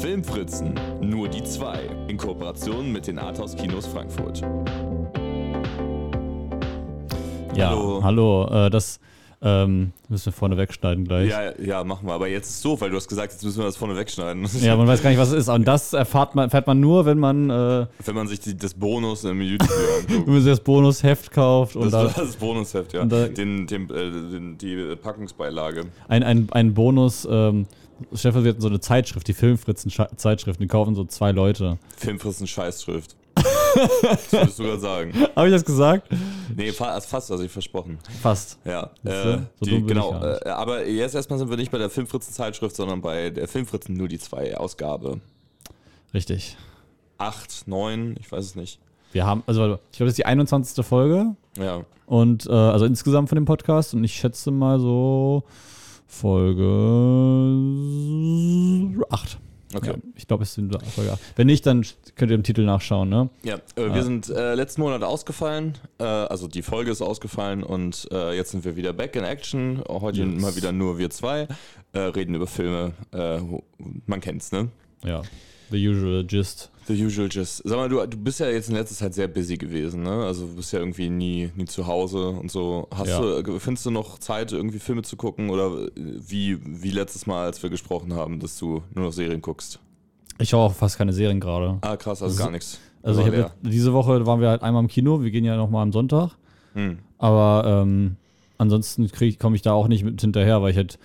Filmfritzen, nur die zwei. In Kooperation mit den Arthouse Kinos Frankfurt. Ja, Hallo. hallo, äh, das ähm, müssen wir vorne wegschneiden gleich. Ja, ja, machen wir. Aber jetzt ist es so, weil du hast gesagt, jetzt müssen wir das vorne wegschneiden. Ja, man weiß gar nicht, was es ist. Und das erfahrt man, erfährt man nur, wenn man, äh, Wenn man sich die, das Bonus im wenn anguckt. man sich das Bonusheft kauft und Das da war das Bonusheft, ja. da- den, den, äh, den, die Packungsbeilage. ein, ein, ein Bonus, ähm, Stefan, wir hatten so eine Zeitschrift, die Filmfritzen-Zeitschrift, die kaufen so zwei Leute. Filmfrissen Scheißschrift. das würdest du gerade sagen. Habe ich das gesagt? Nee, fa fast, also ich versprochen. Fast. Ja, äh, So die, genau. Äh, aber jetzt erstmal sind wir nicht bei der Filmfritzen-Zeitschrift, sondern bei der Filmfritzen nur die zwei Ausgabe. Richtig. Acht, neun, ich weiß es nicht. Wir haben, also ich glaube, das ist die 21. Folge Ja. und äh, also insgesamt von dem Podcast und ich schätze mal so Folge 8. Okay. Ja, ich glaube, es sind Folge 8. Wenn nicht, dann könnt ihr im Titel nachschauen, ne? Ja, äh, wir sind äh, letzten Monat ausgefallen, äh, also die Folge ist ausgefallen und äh, jetzt sind wir wieder back in action. Heute Yes. mal wieder nur wir zwei, äh, reden über Filme. Äh, man kennt's, ne? Ja. The usual gist. The usual just. Sag mal, du, du bist ja jetzt in letzter Zeit sehr busy gewesen, ne? Also du bist ja irgendwie nie, nie zu Hause und so. Hast Ja. du, äh, findest du noch Zeit, irgendwie Filme zu gucken oder äh, wie, wie letztes Mal, als wir gesprochen haben, dass du nur noch Serien guckst? Ich schaue auch fast keine Serien gerade. Ah, krass, also Also- gar nichts. Also jetzt- diese Woche waren wir halt einmal im Kino, wir gehen ja nochmal am Sonntag. Hm. Aber ähm, ansonsten komme ich da auch nicht mit hinterher, weil ich halt.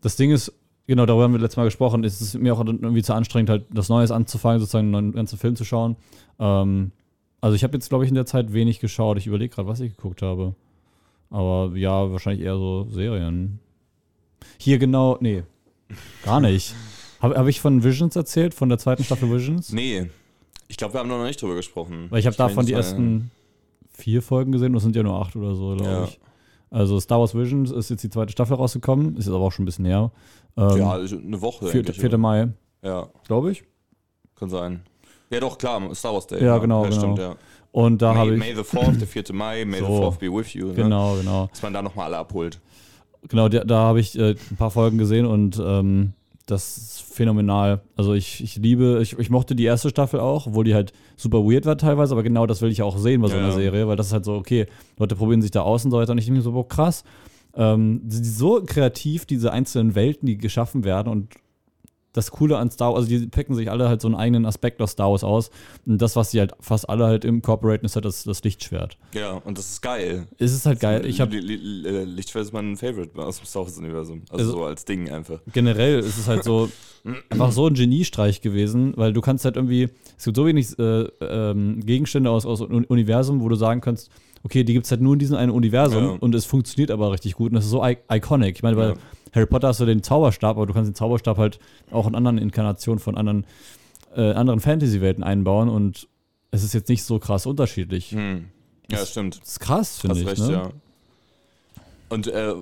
Das Ding ist, genau, darüber haben wir letztes Mal gesprochen, ist es mir auch irgendwie zu anstrengend, halt das Neues anzufangen, sozusagen einen ganzen Film zu schauen. Ähm, also ich habe jetzt, glaube ich, in der Zeit wenig geschaut. Ich überlege gerade, was ich geguckt habe. Aber ja, wahrscheinlich eher so Serien. Hier genau, nee, gar nicht. Habe hab ich von Visions erzählt, von der zweiten Staffel Visions? Nee, ich glaube, wir haben noch nicht drüber gesprochen. Weil ich habe davon die ersten vier Folgen gesehen, das sind ja nur acht oder so, glaube Ja. ich. Also Star Wars Visions ist jetzt die zweite Staffel rausgekommen, ist jetzt aber auch schon ein bisschen her. Ähm, Ja, also eine Woche. 4. eigentlich, 4. oder? Mai, Ja, glaube ich. kann sein. Ja, doch, klar, Star Wars Day. Ja, genau, Ja, genau. stimmt, ja. Und da May, habe ich. May the 4th, der 4. Mai, May the So. 4th be with you. Ne? Genau, genau. Dass man da nochmal alle abholt. Genau, da, da habe ich äh, ein paar Folgen gesehen und ähm, das ist phänomenal. Also ich, ich liebe, ich, ich mochte die erste Staffel auch, obwohl die halt super weird war teilweise, aber genau das will ich auch sehen bei so einer ja. Serie, weil das ist halt so, okay, Leute probieren sich da aus und so weiter und ich denke mir so, boah, krass. Ähm, so kreativ, diese einzelnen Welten, die geschaffen werden und das Coole an Star Wars, also die packen sich alle halt so einen eigenen Aspekt aus Star Wars aus. Und das, was sie halt fast alle halt incorporaten, ist halt das, das Lichtschwert. Ja, und das ist geil. Es ist halt geil. Ich habe Li- Li- Li- Lichtschwert ist mein Favorite aus dem Star Wars-Universum. Also, Also- so als Ding einfach. generell ist es halt so einfach so ein Geniestreich gewesen, weil du kannst halt irgendwie, es gibt so wenig äh, ähm, Gegenstände aus, aus dem Universum, wo du sagen kannst, okay, die gibt es halt nur in diesem einen Universum Ja. und es funktioniert aber richtig gut und das ist so iconic. Ich meine, bei Ja. Harry Potter hast du den Zauberstab, aber du kannst den Zauberstab halt auch in anderen Inkarnationen von anderen, äh, anderen Fantasy-Welten einbauen und es ist jetzt nicht so krass unterschiedlich. Hm. Ja, Das- stimmt. Das ist krass, finde ich. recht, ne? ja. Und äh,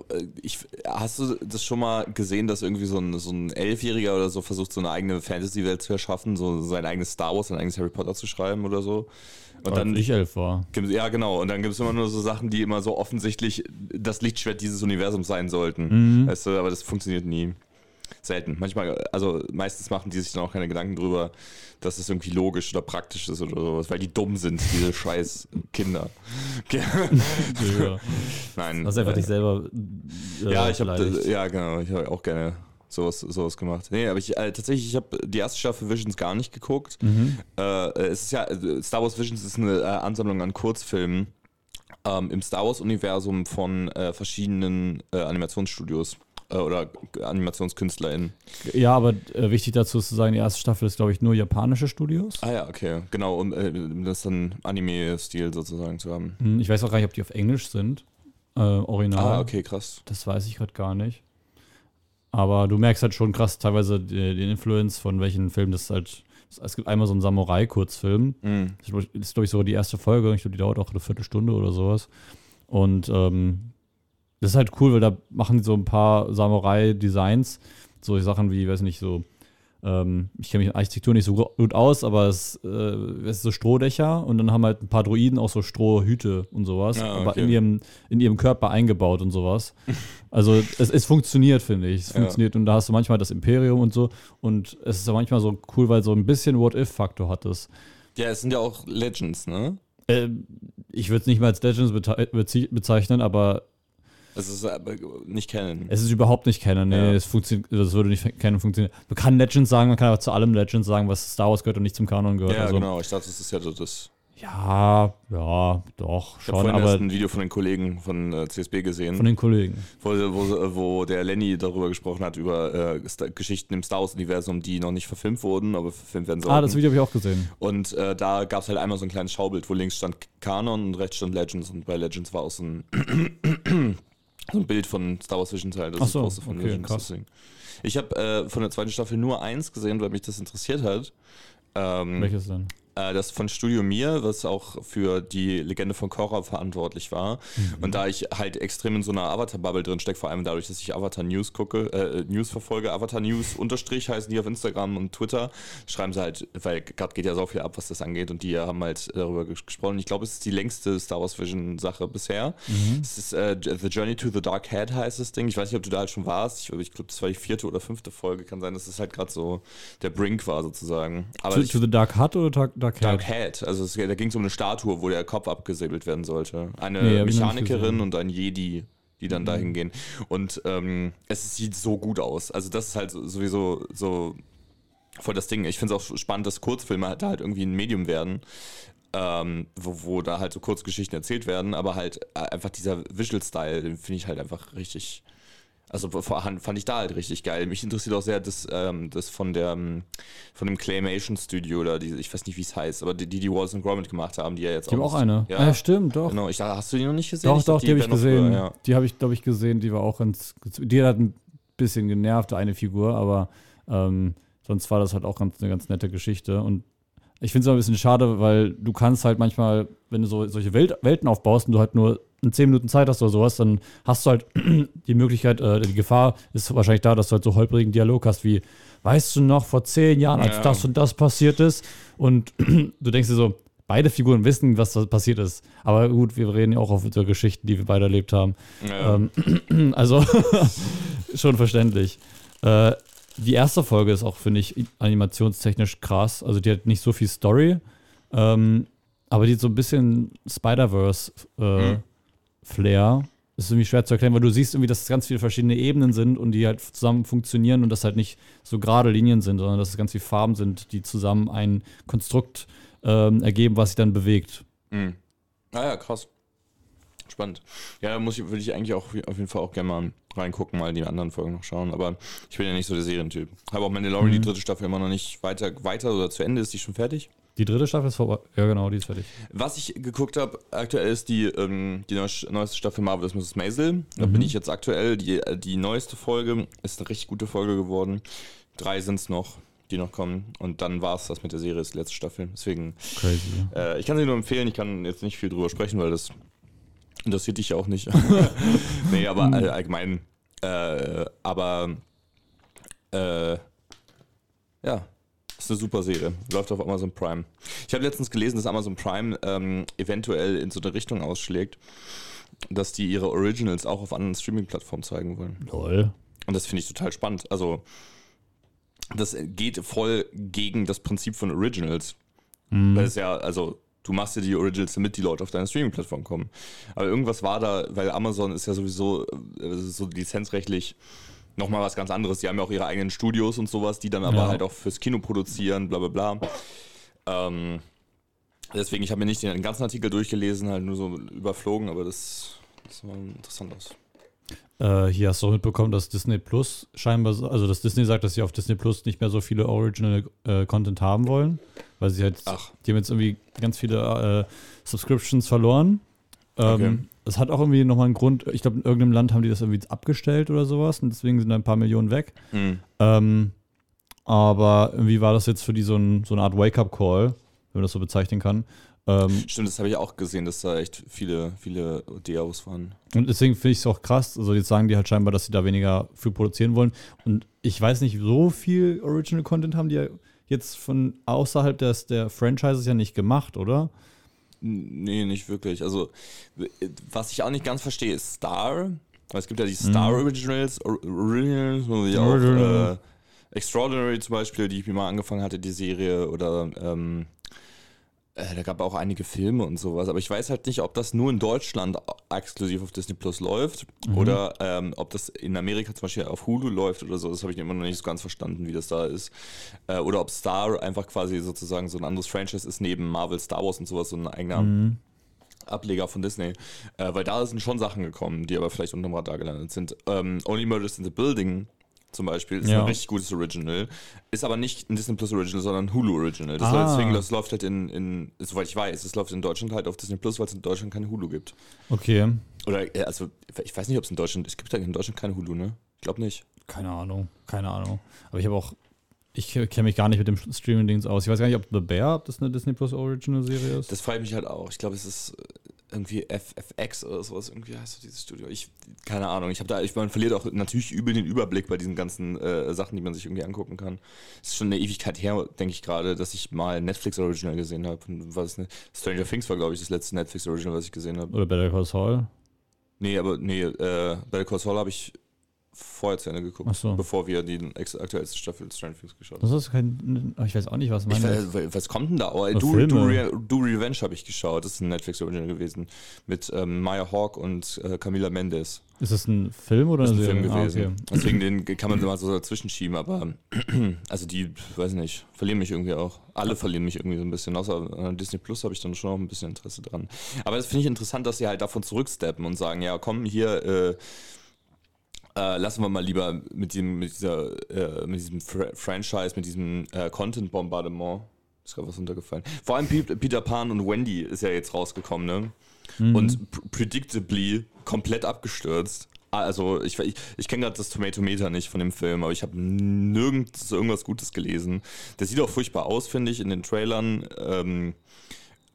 ich, hast du das schon mal gesehen, dass irgendwie so ein, so ein Elfjähriger oder so versucht, so eine eigene Fantasy-Welt zu erschaffen, so sein eigenes Star Wars, sein eigenes Harry Potter zu schreiben oder so? Und Als dann ich elf war. ja, genau. Und dann gibt es immer nur so Sachen, die immer so offensichtlich das Lichtschwert dieses Universums sein sollten. Mhm. Weißt du, aber das funktioniert nie. Selten. Manchmal, also meistens machen die sich dann auch keine Gedanken drüber, dass es irgendwie logisch oder praktisch ist oder sowas, weil die dumm sind, diese scheiß Kinder. Ja. Nein. Hast einfach äh, dich selber. äh, ja, ich habe ja genau, ich habe auch gerne sowas, sowas gemacht. Nee, aber ich äh, tatsächlich, ich habe die erste Staffel Visions gar nicht geguckt. Mhm. Äh, es ist ja äh, Star Wars Visions ist eine äh, Ansammlung an Kurzfilmen ähm, im Star Wars Universum von äh, verschiedenen äh, Animationsstudios äh, oder AnimationskünstlerInnen. Ja, aber äh, wichtig dazu ist zu sagen, die erste Staffel ist, glaube ich, nur japanische Studios. Ah ja, okay, genau, um äh, das dann Anime-Stil sozusagen zu haben. Hm, Ich weiß auch gar nicht, ob die auf Englisch sind. Äh, original. Ah, okay, krass. Das weiß ich gerade gar nicht. Aber du merkst halt schon krass teilweise die- den Influence von welchen Filmen das halt. Es gibt einmal so einen Samurai-Kurzfilm. Mhm. Das ist, glaube ich, so die erste Folge. Ich glaube, die dauert auch eine Viertelstunde oder sowas. Und ähm, das ist halt cool, weil da machen die so ein paar Samurai-Designs. So Sachen wie, weiß nicht, so ähm, ich kenne mich in Architektur nicht so gut aus, aber es, äh, es ist so Strohdächer und dann haben halt ein paar Droiden auch so Strohhüte und sowas, Ah, aber okay. in ihrem, in ihrem Körper eingebaut und sowas. Also es, es funktioniert, finde ich. Es Ja. funktioniert und da hast du manchmal das Imperium und so und es ist ja manchmal so cool, weil so ein bisschen What-If-Faktor hat es. Ja, es sind ja auch Legends, ne? Ähm, ich würde es nicht mal als Legends bezeichnen, aber Es ist aber nicht kennen. es ist überhaupt nicht Canon. Nee, Ja. es funktioniert, das würde nicht Canon funktionieren. Man kann Legends sagen, man kann aber zu allem Legends sagen, was Star Wars gehört und nicht zum Kanon gehört. Ja, also, genau. Ich dachte, das ist ja so das. ja, ja, doch, Ich habe schon, vorhin aber erst ein Video von den Kollegen von äh, CSB gesehen, von den Kollegen. wo, wo, wo der Lenny darüber gesprochen hat, über äh, Geschichten im Star Wars-Universum, die noch nicht verfilmt wurden, aber verfilmt werden sollten. Ah, das Video habe ich auch gesehen. Und äh, da gab es halt einmal so ein kleines Schaubild, wo links stand Kanon und rechts stand Legends. Und bei Legends war auch so ein, so ein Bild von Star Wars Vision Teil. Das Ach ist so, Poster von okay, Legends. krass. Ich habe äh, von der zweiten Staffel nur eins gesehen, weil mich das interessiert hat. Ähm, Welches denn? Äh, das von Studio Mir, was auch für die Legende von Korra verantwortlich war. Und da ich halt extrem in so einer Avatar-Bubble drin stecke, vor allem dadurch, dass ich Avatar News gucke, äh, News verfolge, Avatar News unterstrich heißen die auf Instagram und Twitter, schreiben sie halt, weil gerade geht ja so viel ab, was das angeht und die haben halt darüber ges- gesprochen. Ich glaube, es ist die längste Star Wars Vision Sache bisher. Es ist äh, The Journey to the Dark Head heißt das Ding. Ich weiß nicht, ob du da halt schon warst. Ich, ich glaube, das war die vierte oder fünfte Folge. Kann sein, dass es halt gerade so der Brink war sozusagen. Aber To, ich, to the Dark Hut oder Dark, Dark Head? Also es, da ging es um eine Statue, wo der Kopf abgesäbelt werden sollte. Eine Nee, Mechanikerin. Mhm. und ein Jedi, die dann dahin gehen. Und ähm, es sieht so gut aus. Also das ist halt so- sowieso so voll das Ding. Ich finde es auch spannend, dass Kurzfilme halt da halt irgendwie ein Medium werden. Ähm, wo, wo da halt so Kurzgeschichten erzählt werden, aber halt äh, einfach dieser Visual-Style, den finde ich halt einfach richtig, also fand ich da halt richtig geil. Mich interessiert auch sehr das, ähm, das von der ähm, von dem Claymation Studio oder die, ich weiß nicht, wie es heißt, aber die, die die Wallace Gromit gemacht haben, die ja jetzt Ich habe auch nicht- eine. Ja, Ah, Ja, stimmt, doch. genau. Ich dachte, hast du die noch nicht gesehen? Doch, Ich doch, dachte, die habe ich gesehen. früher, ja. Die habe ich, glaube ich, gesehen. Die war auch ganz. Die hat ein bisschen genervt, eine Figur, aber ähm, sonst war das halt auch ganz, eine ganz nette Geschichte. Und ich finde es ein bisschen schade, weil du kannst halt manchmal, wenn du so, solche Welt, Welten aufbaust und du halt nur in 10 Minuten Zeit hast oder sowas, dann hast du halt die Möglichkeit, äh, die Gefahr ist wahrscheinlich da, dass du halt so holprigen Dialog hast wie, weißt du noch, vor zehn Jahren, als Ja. das und das passiert ist und du denkst dir so, beide Figuren wissen, was da passiert ist. Aber gut, wir reden ja auch auf über Geschichten, die wir beide erlebt haben. Ja. Ähm, also schon verständlich. Äh, die erste Folge ist auch, finde ich, animationstechnisch krass. Also die hat nicht so viel Story, ähm, aber die hat so ein bisschen Spider-Verse-Flair. Mhm. Ist irgendwie schwer zu erklären, weil du siehst irgendwie, dass es ganz viele verschiedene Ebenen sind und die halt zusammen funktionieren und das halt nicht so gerade Linien sind, sondern dass es ganz viele Farben sind, die zusammen ein Konstrukt ähm, ergeben, was sich dann bewegt. Mhm. Ah ja, krass. Spannend. Ja, da muss ich, würde ich eigentlich auch auf jeden Fall auch gerne mal reingucken, mal die anderen Folgen noch schauen. Aber ich bin ja nicht so der Serientyp. Habe auch Mandalorian, die Mhm. dritte Staffel, immer noch nicht weiter, weiter oder zu Ende. Ist die schon fertig? Die dritte Staffel ist vorbei. Ja, genau, die ist fertig. Was ich geguckt habe, aktuell ist die, ähm, die neu- neueste Staffel Marvelous Mrs. Maisel. Da Mhm. bin ich jetzt aktuell. Die, äh, die neueste Folge ist eine richtig gute Folge geworden. Drei sind es noch, die noch kommen. Und dann war es das mit der Serie, ist die letzte Staffel. Deswegen, Crazy. äh, ich kann sie nur empfehlen. Ich kann jetzt nicht viel drüber sprechen, weil das interessiert dich ja auch nicht. nee, aber äh, allgemein. Äh, aber äh, ja, ist eine super Serie. Läuft auf Amazon Prime. Ich habe letztens gelesen, dass Amazon Prime ähm, eventuell in so eine Richtung ausschlägt, dass die ihre Originals auch auf anderen Streaming-Plattformen zeigen wollen. Lol. Und das finde ich total spannend. Also, das geht voll gegen das Prinzip von Originals. Mhm. Weil es ja, also, du machst ja die Originals, damit die Leute auf deine Streaming-Plattform kommen. Aber irgendwas war da, weil Amazon ist ja sowieso äh, so lizenzrechtlich nochmal was ganz anderes. Die haben ja auch ihre eigenen Studios und sowas, die dann aber Ja. halt auch fürs Kino produzieren, bla bla bla. Ähm, deswegen, ich habe mir nicht den ganzen Artikel durchgelesen, halt nur so überflogen, aber das, das sah interessant aus. Äh, hier hast du auch mitbekommen, dass Disney Plus scheinbar, so- also dass Disney sagt, dass sie auf Disney Plus nicht mehr so viele Original äh, Content haben wollen, weil sie halt, Ach. die haben jetzt irgendwie ganz viele äh, Subscriptions verloren. Ähm, Okay. Es hat auch irgendwie nochmal einen Grund, ich glaube, in irgendeinem Land haben die das irgendwie abgestellt oder sowas und deswegen sind da ein paar Millionen weg. Mhm. Ähm, aber irgendwie war das jetzt für die so, ein, so eine Art Wake-up-Call, wenn man das so bezeichnen kann. Ähm, Stimmt, das habe ich auch gesehen, dass da echt viele, viele DAOs waren. Und deswegen finde ich es auch krass. Also jetzt sagen die halt scheinbar, dass sie da weniger für produzieren wollen. Und ich weiß nicht, so viel Original Content haben die ja jetzt von außerhalb des, der Franchises ja nicht gemacht, oder? Nee, nicht wirklich. Also, was ich auch nicht ganz verstehe, ist Star. Weil es gibt ja die Star Originals, Or- Originals, wie auch Original. äh, Extraordinary zum Beispiel, die ich mir mal angefangen hatte, die Serie. Oder ähm, äh, da gab auch einige Filme und sowas. Aber ich weiß halt nicht, ob das nur in Deutschland exklusiv auf Disney Plus läuft oder ähm, ob das in Amerika zum Beispiel auf Hulu läuft oder so. Das habe ich immer noch nicht so ganz verstanden, wie das da ist. Äh, oder ob Star einfach quasi sozusagen so ein anderes Franchise ist, neben Marvel, Star Wars und sowas, so ein eigener. Ableger von Disney, äh, weil da sind schon Sachen gekommen, die aber vielleicht unterm Radar gelandet sind. Ähm, Only Murders in the Building zum Beispiel ist Ja. ein richtig gutes Original, ist aber nicht ein Disney Plus Original, sondern ein Hulu Original. Das Ah. deswegen das läuft halt in, in, soweit ich weiß, es läuft in Deutschland halt auf Disney Plus, weil es in Deutschland keine Hulu gibt. Okay. Oder äh, also ich weiß nicht, ob es in Deutschland, es gibt ja in Deutschland keine Hulu, ne? Ich glaube nicht. Keine Ahnung. Keine Ahnung. Aber ich habe auch. Ich kenne mich gar nicht mit dem Streaming-Dings aus. Ich weiß gar nicht, ob The Bear, ob das eine Disney Plus Original-Serie ist. Das freut mich halt auch. Ich glaube, es ist irgendwie FFX oder sowas. Irgendwie heißt so dieses Studio. Ich, keine Ahnung. Ich habe da, ich, man verliert auch natürlich übel den Überblick bei diesen ganzen äh, Sachen, die man sich irgendwie angucken kann. Es ist schon eine Ewigkeit her, denke ich gerade, dass ich mal Netflix Original gesehen habe. Was ne? Stranger Things war, glaube ich, das letzte Netflix Original, was ich gesehen habe. Oder Better Call Saul. Nee, aber nee, äh, Better Call Saul habe ich vorher zu Ende geguckt, so. bevor wir die aktuellste Staffel Stranger Things geschaut haben. Das ist kein. Ich weiß auch nicht, was weiß- was kommt denn da? Oh, Do. Do, Re Do Revenge habe ich geschaut. Das ist ein Netflix Original gewesen. Mit ähm, Maya Hawk und äh, Camila Mendes. Ist das ein Film oder Das ist ein Film Serie? gewesen. Ah, okay. Deswegen den kann man mal so dazwischen schieben, aber also die, weiß nicht, verlieren mich irgendwie auch. Alle verlieren mich irgendwie so ein bisschen. Außer äh, Disney Plus habe ich dann schon auch ein bisschen Interesse dran. Aber das finde ich interessant, dass sie halt davon zurücksteppen und sagen, ja komm, hier äh, äh, lassen wir mal lieber mit, dem, mit, dieser, äh, mit diesem Fra Franchise, mit diesem äh, Content-Bombardement. Ist gerade was runtergefallen. Vor allem Pe- Peter Pan und Wendy ist ja jetzt rausgekommen, ne? Und pr- predictably komplett abgestürzt. Also ich, ich, ich kenne gerade das Tomatometer nicht von dem Film, aber ich habe nirgends irgendwas Gutes gelesen. Der sieht auch furchtbar aus, finde ich, in den Trailern. Ähm,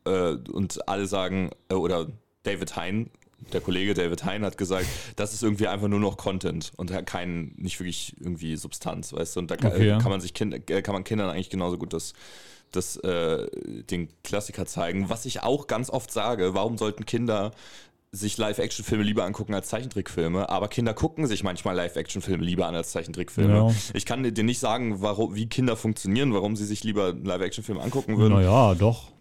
äh, und alle sagen, äh, oder David Hein, der Kollege David Hein hat gesagt, das ist irgendwie einfach nur noch Content und kein, nicht wirklich irgendwie Substanz, weißt du? Und da kann, Okay, ja. kann man sich kind, äh, kann man Kindern eigentlich genauso gut das, das, äh, den Klassiker zeigen. Was ich auch ganz oft sage, warum sollten Kinder sich Live-Action-Filme lieber angucken als Zeichentrickfilme, aber Kinder gucken sich manchmal Live-Action-Filme lieber an als Zeichentrickfilme. Ja. Ich kann dir nicht sagen, warum, wie Kinder funktionieren, warum sie sich lieber einen Live-Action-Film angucken würden. Naja, doch.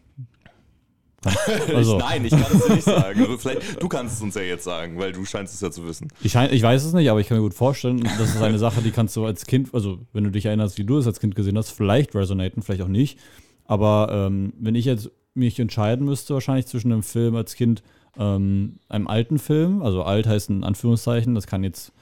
Also, ich, nein, ich kann es dir nicht sagen. Aber vielleicht, du kannst es uns ja jetzt sagen, weil du scheinst es ja zu wissen. ich, ich weiß es nicht, aber ich kann mir gut vorstellen, das ist eine Sache, die kannst du als Kind, also wenn du dich erinnerst, wie du es als Kind gesehen hast, vielleicht resonaten, vielleicht auch nicht. Aber ähm, wenn ich jetzt mich entscheiden müsste, wahrscheinlich zwischen einem Film als Kind, ähm, einem alten Film, also alt heißt in Anführungszeichen, das kann jetzt,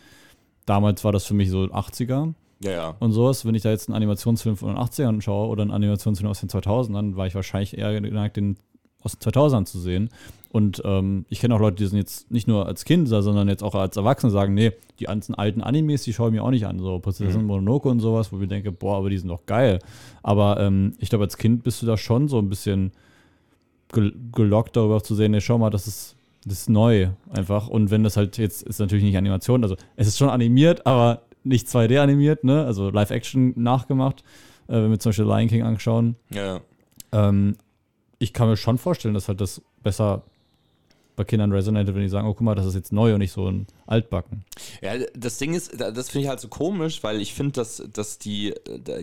damals war das für mich so 80er Ja, ja. und sowas. Wenn ich da jetzt einen Animationsfilm von den 80ern schaue oder einen Animationsfilm aus den 2000ern, war ich wahrscheinlich eher geneigt, den aus den 2000ern zu sehen. Und ähm, ich kenne auch Leute, die sind jetzt nicht nur als Kind, sondern jetzt auch als Erwachsene sagen, nee, die ganzen alten Animes, die schaue ich mir auch nicht an. So Prinzessin Mononoke und sowas, wo ich denke, boah, aber die sind doch geil. Aber ähm, ich glaube, als Kind bist du da schon so ein bisschen gel gelockt darüber zu sehen, nee, schau mal, das ist, das ist neu einfach. Und wenn das halt jetzt, ist natürlich nicht Animation, also es ist schon animiert, aber nicht 2D animiert, ne? Also Live-Action nachgemacht, äh, wenn wir zum Beispiel Lion King anschauen. ja, ja. Ähm, ich kann mir schon vorstellen, dass halt das besser bei Kindern resonated, wenn die sagen, oh guck mal, das ist jetzt neu und nicht so ein Altbacken. Ja, das Ding ist, da- das finde ich halt so komisch, weil ich finde, dass, dass die,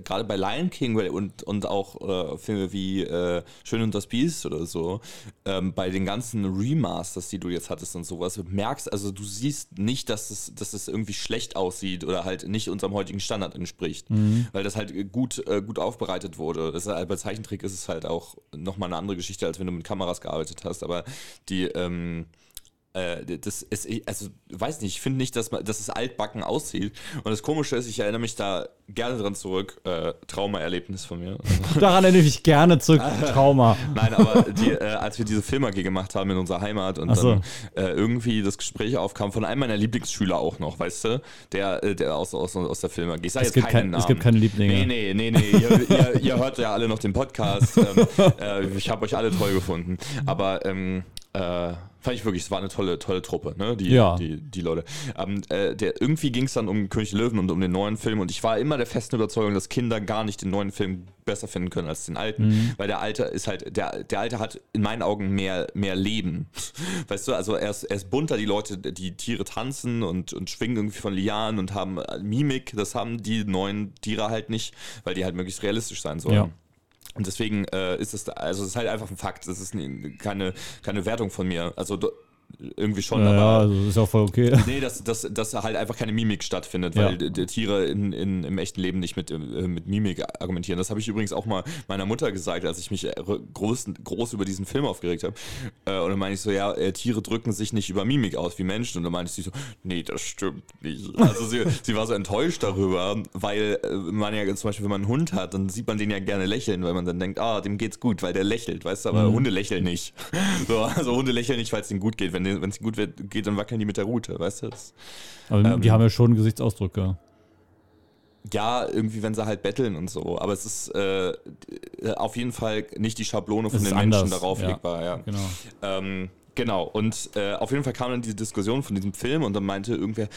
gerade bei Lion King und, und auch äh, Filme wie äh, Schön und das Biest oder so, ähm, bei den ganzen Remasters, die du jetzt hattest und sowas, merkst, also du siehst nicht, dass es, dass es irgendwie schlecht aussieht oder halt nicht unserem heutigen Standard entspricht, weil das halt gut, äh, gut aufbereitet wurde. Das halt, bei Zeichentrick ist es halt auch nochmal eine andere Geschichte, als wenn du mit Kameras gearbeitet hast, aber die, ähm, äh, das ist, also weiß nicht, ich finde nicht, dass, man, dass es altbacken aussieht. Und das Komische ist, ich erinnere mich da gerne dran zurück. Äh, Trauma-Erlebnis von mir. Daran erinnere ich mich gerne zurück. Trauma. Nein, aber die, äh, als wir diese Filme gemacht haben in unserer Heimat und so. dann äh, irgendwie das Gespräch aufkam von einem meiner Lieblingsschüler auch noch, weißt du, der, äh, der aus, aus, aus der Filme. Ich sage Es jetzt gibt, keinen kein, Namen. es gibt keine Lieblinge. Nee, nee, nee, nee. ihr, ihr, ihr hört ja alle noch den Podcast. Ähm, äh, ich habe euch alle toll gefunden. Aber ähm, äh, fand ich wirklich, es war eine tolle, tolle Truppe, ne? Die, Ja. die, die Leute. Ähm, äh, der, irgendwie ging es dann um König Löwen und um den neuen Film und ich war immer der festen Überzeugung, dass Kinder gar nicht den neuen Film besser finden können als den alten, Mhm. weil der alte ist halt, der, der alte hat in meinen Augen mehr, mehr Leben. Weißt du, also er ist, er ist bunter, die Leute, die Tiere tanzen und, und schwingen irgendwie von Lianen und haben äh, Mimik, das haben die neuen Tiere halt nicht, weil die halt möglichst realistisch sein sollen. Ja. Und deswegen äh, ist es, also es ist halt einfach ein Fakt. Das ist keine, keine Wertung von mir. Also irgendwie schon, Ja, ja, aber. also ist ja auch voll okay. Nee, dass, dass, dass halt einfach keine Mimik stattfindet, Ja. weil die Tiere in, in, im echten Leben nicht mit, äh, mit Mimik argumentieren. Das habe ich übrigens auch mal meiner Mutter gesagt, als ich mich äh, groß, groß über diesen Film aufgeregt habe. Äh, und dann meine ich so, ja, Tiere drücken sich nicht über Mimik aus wie Menschen. Und dann meinte sie so, nee, das stimmt nicht. Also sie, sie war so enttäuscht darüber, weil man ja zum Beispiel, wenn man einen Hund hat, dann sieht man den ja gerne lächeln, weil man dann denkt, ah, dem geht's gut, weil der lächelt, weißt du, aber Hunde lächeln nicht. So, also Hunde lächeln nicht, weil es denen gut geht. Wenn es ihnen gut wird, geht, dann wackeln die mit der Rute, weißt du? Das, Aber Ähm, die haben ja schon Gesichtsausdrücke. ja, irgendwie, wenn sie halt betteln und so. Aber es ist äh, auf jeden Fall nicht die Schablone von Es den Menschen darauf ja. legbar, ja. Genau. Ähm, genau, und äh, auf jeden Fall kam dann diese Diskussion von diesem Film und dann meinte irgendwer,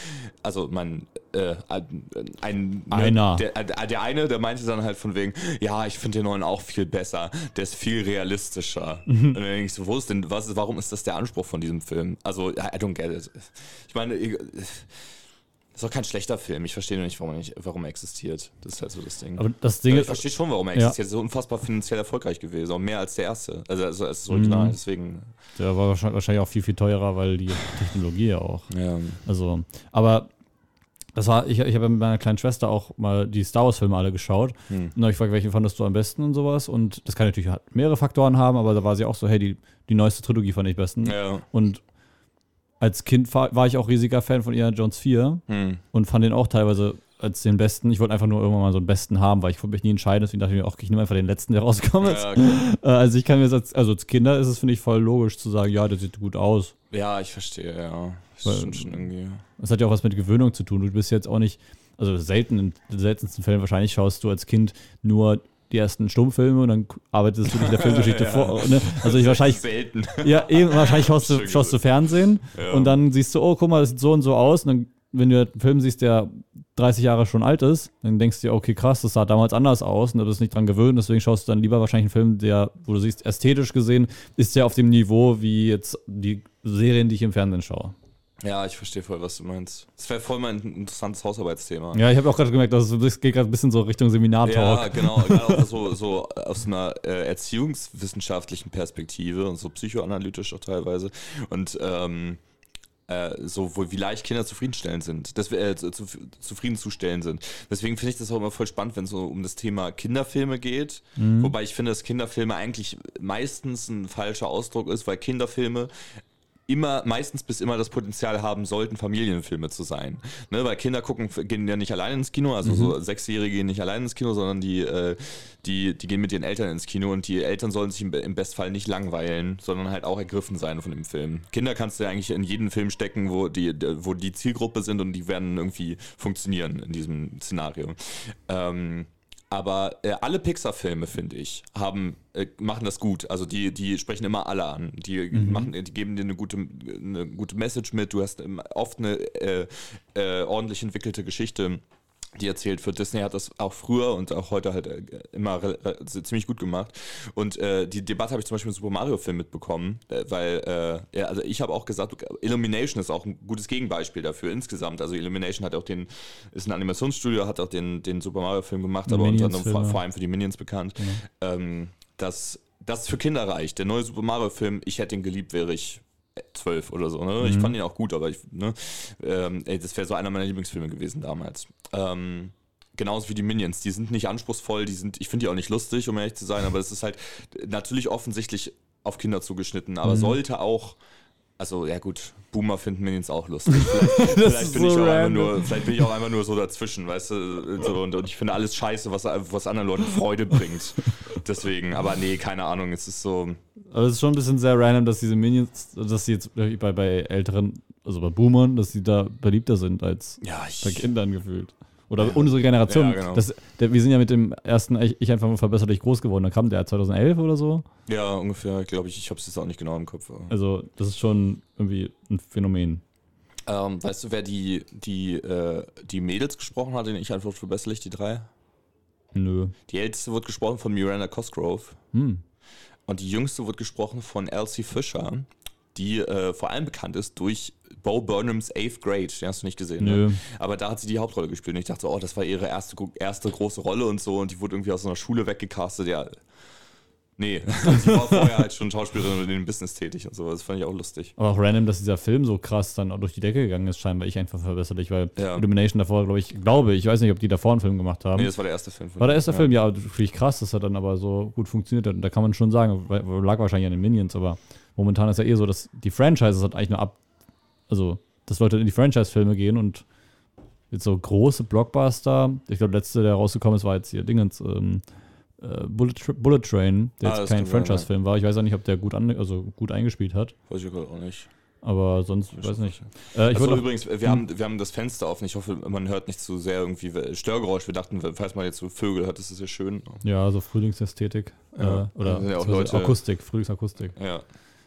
also mein, äh, ein, ein Einer. Der, äh, der eine, der meinte dann halt von wegen, ja, ich finde den neuen auch viel besser, der ist viel realistischer. Mhm. Und dann denke ich so, wo ist denn, was, warum ist das der Anspruch von diesem Film? Also, I I don't get it. Ich meine, ich- ist doch kein schlechter Film. Ich verstehe nicht, warum er, nicht, warum er existiert. Das ist halt so das Ding. Aber das Ding ich ist, verstehe schon, warum er Ja. existiert. Er ist so unfassbar finanziell erfolgreich gewesen. Auch mehr als der erste. Also, also als das Original. Mhm. Deswegen. der war wahrscheinlich auch viel, viel teurer, weil die Technologie ja auch. Ja. Also, aber das war, ich, ich habe mit meiner kleinen Schwester auch mal die Star Wars-Filme alle geschaut. Hm. Und dann hab ich gefragt, welchen fandest du am besten und sowas. Und das kann natürlich mehrere Faktoren haben, aber da war sie auch so, hey, die, die neueste Trilogie fand ich besten. Ja. Und als Kind war, war ich auch riesiger Fan von Indiana Jones 4 Hm. und fand den auch teilweise als den besten. Ich wollte einfach nur irgendwann mal so einen besten haben, weil ich konnte mich nie entscheiden. Deswegen dachte ich mir auch, ich nehme einfach den letzten, der rausgekommen ist. Ja, okay. Äh, Also ich kann mir jetzt, als, also als Kinder ist es, finde ich, voll logisch zu sagen, ja, der sieht gut aus. ja, ich verstehe, ja. Das Weil- stimmt schon irgendwie. Das hat ja auch was mit Gewöhnung zu tun. Du bist jetzt auch nicht, also selten, in den seltensten Fällen wahrscheinlich schaust du als Kind nur die ersten Stummfilme und dann arbeitest du dich in der Filmgeschichte Ja. vor. Ne? Also ich wahrscheinlich, Selten. ja, eben, wahrscheinlich schaust du, schaust du. Fernsehen Ja. und dann siehst du, oh, guck mal, das sieht so und so aus. Und dann, wenn du einen Film siehst, der 30 Jahre schon alt ist, dann denkst du dir, okay, krass, das sah damals anders aus und du bist nicht dran gewöhnt. Deswegen schaust du dann lieber wahrscheinlich einen Film, der, wo du siehst, ästhetisch gesehen, ist der auf dem Niveau wie jetzt die Serien, die ich im Fernsehen schaue. Ja, ich verstehe voll, was du meinst. Das wäre voll mein interessantes Hausarbeitsthema. Ja, ich habe auch gerade gemerkt, dass es geht gerade ein bisschen so Richtung Seminartalk. Ja, genau. So, so aus einer äh, erziehungswissenschaftlichen Perspektive und so psychoanalytisch auch teilweise. Und ähm, äh, so, wie leicht Kinder zufriedenstellend sind, dass wir, äh, zu, zu, zufriedenzustellen sind. Deswegen finde ich das auch immer voll spannend, wenn es so um das Thema Kinderfilme geht. Wobei ich finde, dass Kinderfilme eigentlich meistens ein falscher Ausdruck ist, weil Kinderfilme immer, meistens bis immer das Potenzial haben sollten, Familienfilme zu sein. Ne, weil Kinder gucken, gehen ja nicht alleine ins Kino, also so Sechsjährige gehen nicht alleine ins Kino, sondern die, äh, die, die gehen mit ihren Eltern ins Kino und die Eltern sollen sich im, im Bestfall nicht langweilen, sondern halt auch ergriffen sein von dem Film. Kinder kannst du ja eigentlich in jeden Film stecken, wo die, wo die Zielgruppe sind und die werden irgendwie funktionieren in diesem Szenario. Ähm, aber äh, alle Pixar-Filme, finde ich, haben, äh, machen das gut. Also die, die sprechen immer alle an. Die, machen, die geben dir eine gute, eine gute Message mit. Du hast immer oft eine äh, äh, ordentlich entwickelte Geschichte, die erzählt wird. Disney hat das auch früher und auch heute halt äh, immer re- ziemlich gut gemacht. Und äh, die Debatte habe ich zum Beispiel im Super Mario-Film mitbekommen, äh, weil, äh, ja, also ich habe auch gesagt, Illumination ist auch ein gutes Gegenbeispiel dafür insgesamt. Also Illumination hat auch den, ist ein Animationsstudio, hat auch den, den Super Mario-Film gemacht, Die aber unter anderem vor, vor allem für die Minions bekannt. Ähm, dass das für Kinder reicht. Der neue Super Mario-Film, ich hätte ihn geliebt, wäre ich zwölf oder so. Ne? Ich Mhm. fand ihn auch gut, aber ich, ne? ähm, ey, das wäre so einer meiner Lieblingsfilme gewesen damals. Ähm, genauso wie die Minions. Die sind nicht anspruchsvoll, die sind, ich finde die auch nicht lustig, um ehrlich zu sein, aber es ist halt natürlich offensichtlich auf Kinder zugeschnitten, aber Mhm. sollte auch Also, ja gut, Boomer finden Minions auch lustig. Vielleicht, vielleicht, bin, so ich auch einfach nur, vielleicht bin ich auch einfach nur so dazwischen, weißt du? So, und, und ich finde alles scheiße, was, was anderen Leuten Freude bringt. Deswegen, aber nee, keine Ahnung, es ist so. Aber es ist schon ein bisschen sehr random, dass diese Minions, dass sie jetzt bei, bei älteren, also bei Boomern, dass sie da beliebter sind als Ja, bei ich. Kindern gefühlt. Oder unsere Generation. Ja, genau. das, der, wir sind ja mit dem ersten Ich, ich einfach mal verbessert dich groß geworden. Da kam der 2011 oder so. Ja, ungefähr, glaube ich. Ich habe es jetzt auch nicht genau im Kopf. Also, das ist schon irgendwie ein Phänomen. Ähm, weißt du, wer die, die, äh, die Mädels gesprochen hat, in Ich Antwort verbesserlich, die drei? Nö. Die älteste wird gesprochen von Miranda Cosgrove. Hm. Und die jüngste wird gesprochen von Elsie Fisher, die äh, vor allem bekannt ist durch Bo Burnhams Eighth Grade. Den hast du nicht gesehen. Ne? Aber da hat sie die Hauptrolle gespielt. Und ich dachte, oh, das war ihre erste, erste große Rolle und so. Und die wurde irgendwie aus so einer Schule weggecastet. Ja, nee. sie war vorher halt schon Schauspielerin und in dem Business tätig und so. Das fand ich auch lustig. Aber auch random, dass dieser Film so krass dann auch durch die Decke gegangen ist, scheinbar ich einfach verbesserlich, weil Ja. Illumination davor, glaube ich, glaube ich, weiß nicht, ob die davor einen Film gemacht haben. Nee, das war der erste Film. War der erste ja. Film, ja, finde ich krass, dass er dann aber so gut funktioniert hat. Und da kann man schon sagen, lag wahrscheinlich an den Minions, aber momentan ist ja eh so, dass die Franchises halt eigentlich nur ab, also, dass Leute in die Franchise-Filme gehen und jetzt so große Blockbuster, ich glaube, der letzte, der rausgekommen ist, war jetzt hier Dingens, ähm, äh, Bullet, Tra- Bullet Train, der Ah, jetzt das kein Franchise-Film war. Ich weiß auch nicht, ob der gut, an, also gut eingespielt hat, Weiß ich gerade auch nicht. aber sonst, Weiß weiß ich nicht. Äh, ich wollte noch- übrigens, wir, Hm. haben, wir haben das Fenster offen. Ich hoffe, man hört nicht zu sehr irgendwie Störgeräusch. Wir dachten, falls man jetzt so Vögel hört, ist das ja schön. ja, so Frühlingsästhetik Ja, äh, oder ja auch Leute- Akustik, Frühlingsakustik. Ja.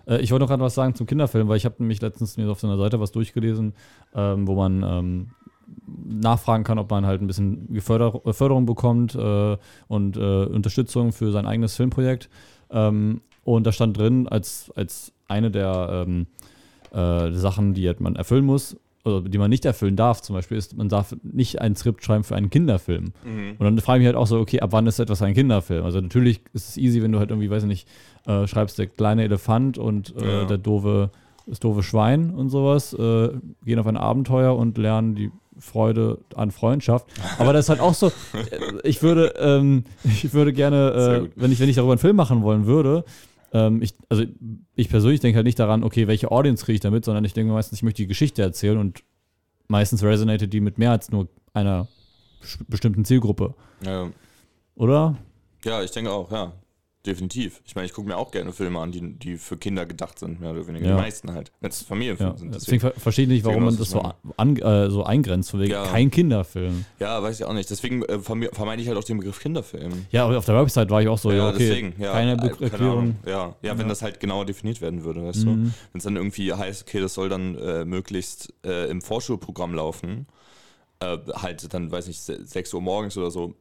Äh, ich wollte noch gerade was sagen zum Kinderfilm, weil ich habe nämlich letztens mir auf so einer Seite was durchgelesen, ähm, wo man ähm, nachfragen kann, ob man halt ein bisschen Geförder äh, Förderung bekommt äh, und äh, Unterstützung für sein eigenes Filmprojekt. Ähm, und da stand drin, als, als eine der ähm, äh, Sachen, die halt man erfüllen muss, oder die man nicht erfüllen darf, zum Beispiel, ist, man darf nicht ein Skript schreiben für einen Kinderfilm. Mhm. Und dann frage ich mich halt auch so, okay, ab wann ist etwas ein Kinderfilm? Also natürlich ist es easy, wenn du halt irgendwie, weiß ich nicht, äh, schreibst der kleine Elefant und äh, Ja. der doofe, das doofe Schwein und sowas, äh, gehen auf ein Abenteuer und lernen die Freude an Freundschaft. Aber das ist halt auch so, äh, ich würde, ähm, ich würde gerne, äh, wenn ich, wenn ich darüber einen Film machen wollen würde, ähm, ich, also ich persönlich denke halt nicht daran, okay, welche Audience kriege ich damit, sondern ich denke meistens, ich möchte die Geschichte erzählen und meistens resonated die mit mehr als nur einer bestimmten Zielgruppe. Ja. Oder? ja, ich denke auch, ja. Definitiv. Ich meine, ich gucke mir auch gerne Filme an, die, die für Kinder gedacht sind, mehr oder weniger. Ja. Die meisten halt. Wenn es Familienfilme Ja. sind. Deswegen ver verstehe ich nicht, warum man das so, an, äh, so eingrenzt, von wegen Ja. kein Kinderfilm. Ja, weiß ich auch nicht. Deswegen äh, verme- vermeide ich halt auch den Begriff Kinderfilm. Ja, aber auf der Website war ich auch so, ja, okay, deswegen. Ja, keine äh, Be keine Erklärung. Ahnung. Ja. ja, wenn das halt genauer definiert werden würde, weißt du? Mhm. Wenn es dann irgendwie heißt, okay, das soll dann äh, möglichst äh, im Vorschulprogramm laufen, äh, halt dann, weiß nicht, se- 6 Uhr morgens oder so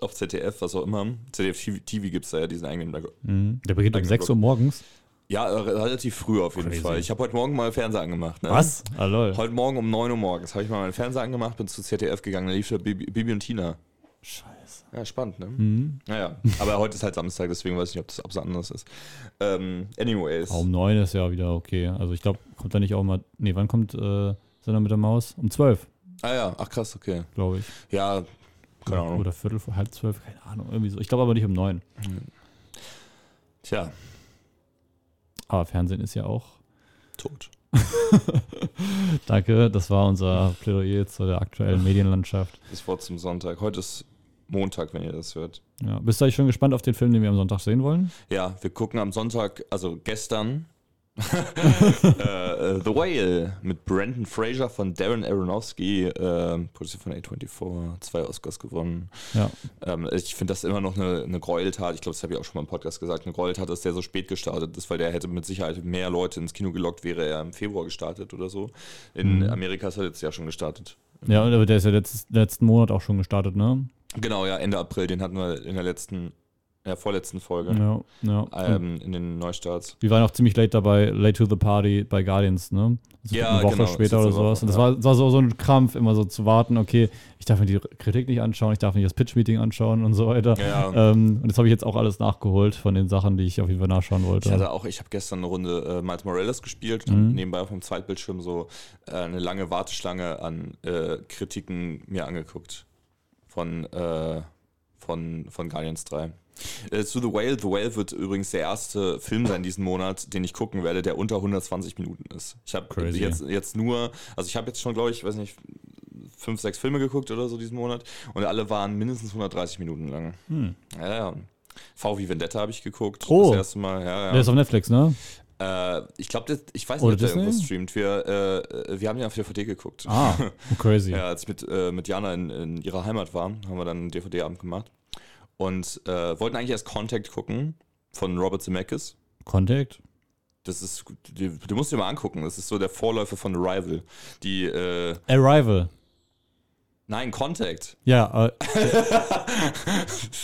auf ZDF, was auch immer. ZDF TV, gibt es da ja diesen eigenen. Mhm. Der beginnt um Eigener 6 Blog. Uhr morgens. Ja, äh, relativ früh auf jeden Crazy. Fall. Ich habe heute Morgen mal Fernseher angemacht. Ne? Was? Ah, lol. Heute Morgen um 9 Uhr morgens habe ich mal meinen Fernseher angemacht, bin zu ZDF gegangen, da lief da Bibi, Bibi und Tina. Scheiße. Ja, spannend, ne? Mhm. Naja, aber heute ist halt Samstag, deswegen weiß ich nicht, ob das ob es anders ist. Ähm, anyways. Um 9 ist ja wieder okay. Also ich glaube, kommt da nicht auch mal. Nee, wann kommt äh, Sender mit der Maus? Um 12, Ah ja, ach krass, okay. glaube ich. Ja, keine Oder- Ahnung. Oder Viertel vor halb zwölf, keine Ahnung. Irgendwie so. Ich glaube aber nicht um 9. Tja, Aber Fernsehen ist ja auch. tot. Danke, das war unser Plädoyer zu der aktuellen Medienlandschaft. Das Wort zum Sonntag. Heute ist Montag, wenn ihr das hört. Ja. Bist du eigentlich schon gespannt auf den Film, den wir am Sonntag sehen wollen? Ja, wir gucken am Sonntag, also gestern, äh, äh, The Whale mit Brandon Fraser von Darren Aronofsky, äh, produziert von A24, zwei Oscars gewonnen. Ja. Ähm, ich finde das immer noch eine, eine Gräueltat. Ich glaube, das habe ich auch schon mal im Podcast gesagt. Eine Gräueltat, dass der so spät gestartet ist, weil der hätte mit Sicherheit mehr Leute ins Kino gelockt, wäre er im Februar gestartet oder so. In Mhm. Amerika ist er jetzt ja schon gestartet. Ja, aber der ist ja letzt, letzten Monat auch schon gestartet, ne? Genau, ja, Ende April. Den hatten wir in der letzten, ja, vorletzten Folge. Ja, ja. Und Ähm, in den Neustarts. wir waren auch ziemlich late dabei, late to the party bei Guardians, ne? Also Ja, eine Woche genau, später oder sowas. Und das war, das war so, so ein Krampf, immer so zu warten, okay, ich darf mir die Kritik nicht anschauen, ich darf nicht das Pitch-Meeting anschauen und so weiter. Ja, Ähm, und das habe ich jetzt auch alles nachgeholt von den Sachen, die ich auf jeden Fall nachschauen wollte. Ich hatte auch, ich habe gestern eine Runde äh, Miles Morales gespielt und Mhm. hab nebenbei auf dem Zweitbildschirm so äh, eine lange Warteschlange an äh, Kritiken mir angeguckt. Von, äh, von, von Guardians 3. Äh, zu The Whale. The Whale wird übrigens der erste Film sein diesen Monat, den ich gucken werde, der unter 120 Minuten ist. Ich habe jetzt, jetzt nur, also ich habe jetzt schon, glaube ich, weiß nicht, fünf, sechs Filme geguckt oder so diesen Monat und alle waren mindestens 130 Minuten lang. Ja, ja. V wie Vendetta habe ich geguckt. Oh. Das erste Mal. Ja, ja. Der ist auf Netflix, ne? Äh, ich glaube, ich weiß Oder nicht, ob der Disney? irgendwo streamt. Wir, äh, wir haben ja auf DVD geguckt. Ah, crazy. Ja, als ich mit, äh, mit Jana in, in ihrer Heimat war, haben wir dann einen DVD-Abend gemacht. Und äh, wollten eigentlich erst Contact gucken von Robert Zemeckis. Contact? Das ist, du, musst dir mal angucken, das ist so der Vorläufer von Arrival. Die, äh, Arrival. Nein, Contact. Ja, äh,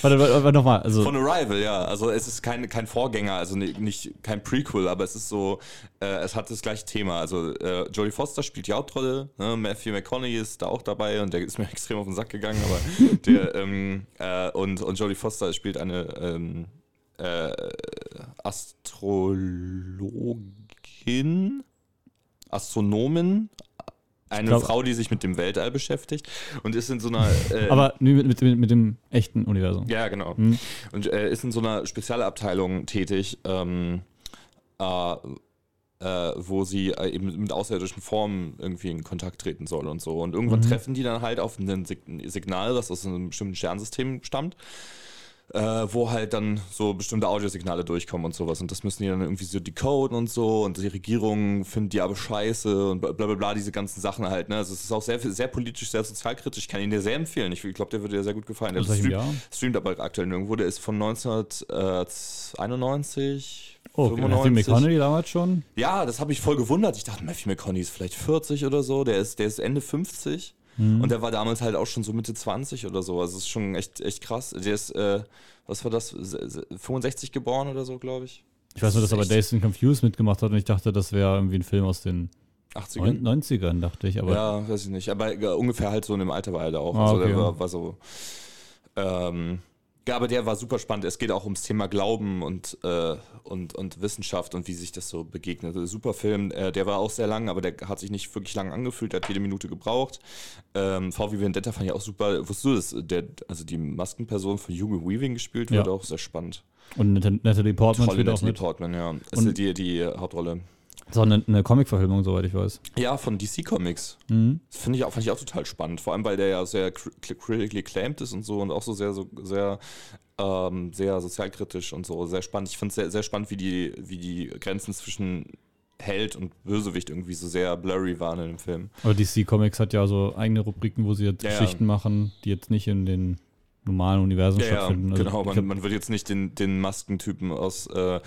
warte, warte, warte nochmal. Also, Von Arrival, ja. Also es ist kein, kein Vorgänger, also ni- nicht kein Prequel, aber es ist so, äh, es hat das gleiche Thema. Also äh, Jodie Foster spielt die Hauptrolle, ne? Matthew McConaughey ist da auch dabei und der ist mir extrem auf den Sack gegangen, aber der ähm, äh, und, und Jodie Foster spielt eine ähm, äh, Astrologin, Astronomin, eine glaub- Frau, die sich mit dem Weltall beschäftigt und ist in so einer äh, aber mit, mit, mit dem echten Universum. ja, genau. Hm. Und äh, ist in so einer Spezialabteilung tätig, ähm, äh, äh, wo sie äh, eben mit außerirdischen Formen irgendwie in Kontakt treten soll und so. Und irgendwann Mhm. treffen die dann halt auf ein Sig Signal, das aus einem bestimmten Sternsystem stammt. Äh, wo halt dann so bestimmte Audiosignale durchkommen und sowas. Und das müssen die dann irgendwie so decoden und so. Und die Regierung findet die aber scheiße und bla bla bla, diese ganzen Sachen halt. Ne? Also es ist auch sehr, sehr politisch, sehr sozialkritisch. Ich kann ihn dir sehr empfehlen. Ich glaube, der würde dir sehr gut gefallen. Der welchem streamt, aber aktuell nirgendwo. Der ist von 1991. Oh, okay. Matthew McConaughey damals schon? Ja, das habe ich voll gewundert. Ich dachte, Matthew McConaughey ist vielleicht 40 oder so. Der ist, der ist Ende 50. Mhm. Und der war damals halt auch schon so Mitte 20 oder so. Also das ist schon echt, echt krass. Der ist, äh, was war das, Se- se- 65 geboren oder so, glaube ich. Ich weiß nur, dass Das aber Dazed and Confused mitgemacht hat und ich dachte, das wäre irgendwie ein Film aus den 80ern. 90ern, dachte ich. Aber ja, weiß ich nicht. Aber äh, ungefähr halt so in dem Alter war er da auch. Ah, also okay, der ja. war, war so. Ähm, ja, aber der war super spannend. Es geht auch ums Thema Glauben und, äh, und, und Wissenschaft und wie sich das so begegnet. Super Film. Äh, der war auch sehr lang, aber der hat sich nicht wirklich lang angefühlt. Der hat jede Minute gebraucht. Ähm, VW Vendetta fand ich auch super. Wusstest du, dass der, also die Maskenperson von Hugo Weaving gespielt wird? Ja. Auch sehr spannend. und Nat- Natalie Portman Tolle spielt auch Natalie mit. Portman, ja. Das Und- ist die, die Hauptrolle. Auch eine, eine Comic-Verfilmung, soweit ich weiß. Ja, von DC Comics. Mhm. Das finde ich auch, fand ich auch total spannend. Vor allem, weil der ja sehr cri- critically acclaimed ist und so und auch so sehr, so sehr, ähm, sehr sozialkritisch und so. Sehr spannend. Ich finde es sehr, sehr spannend, wie die, wie die Grenzen zwischen Held und Bösewicht irgendwie so sehr blurry waren in dem Film. Aber DC Comics hat ja so eigene Rubriken, wo sie jetzt Ja, ja. Geschichten machen, die jetzt nicht in den normalen Universen Ja, ja, stattfinden. Also genau. Man, glaub, man wird jetzt nicht den, den Maskentypen aus, äh,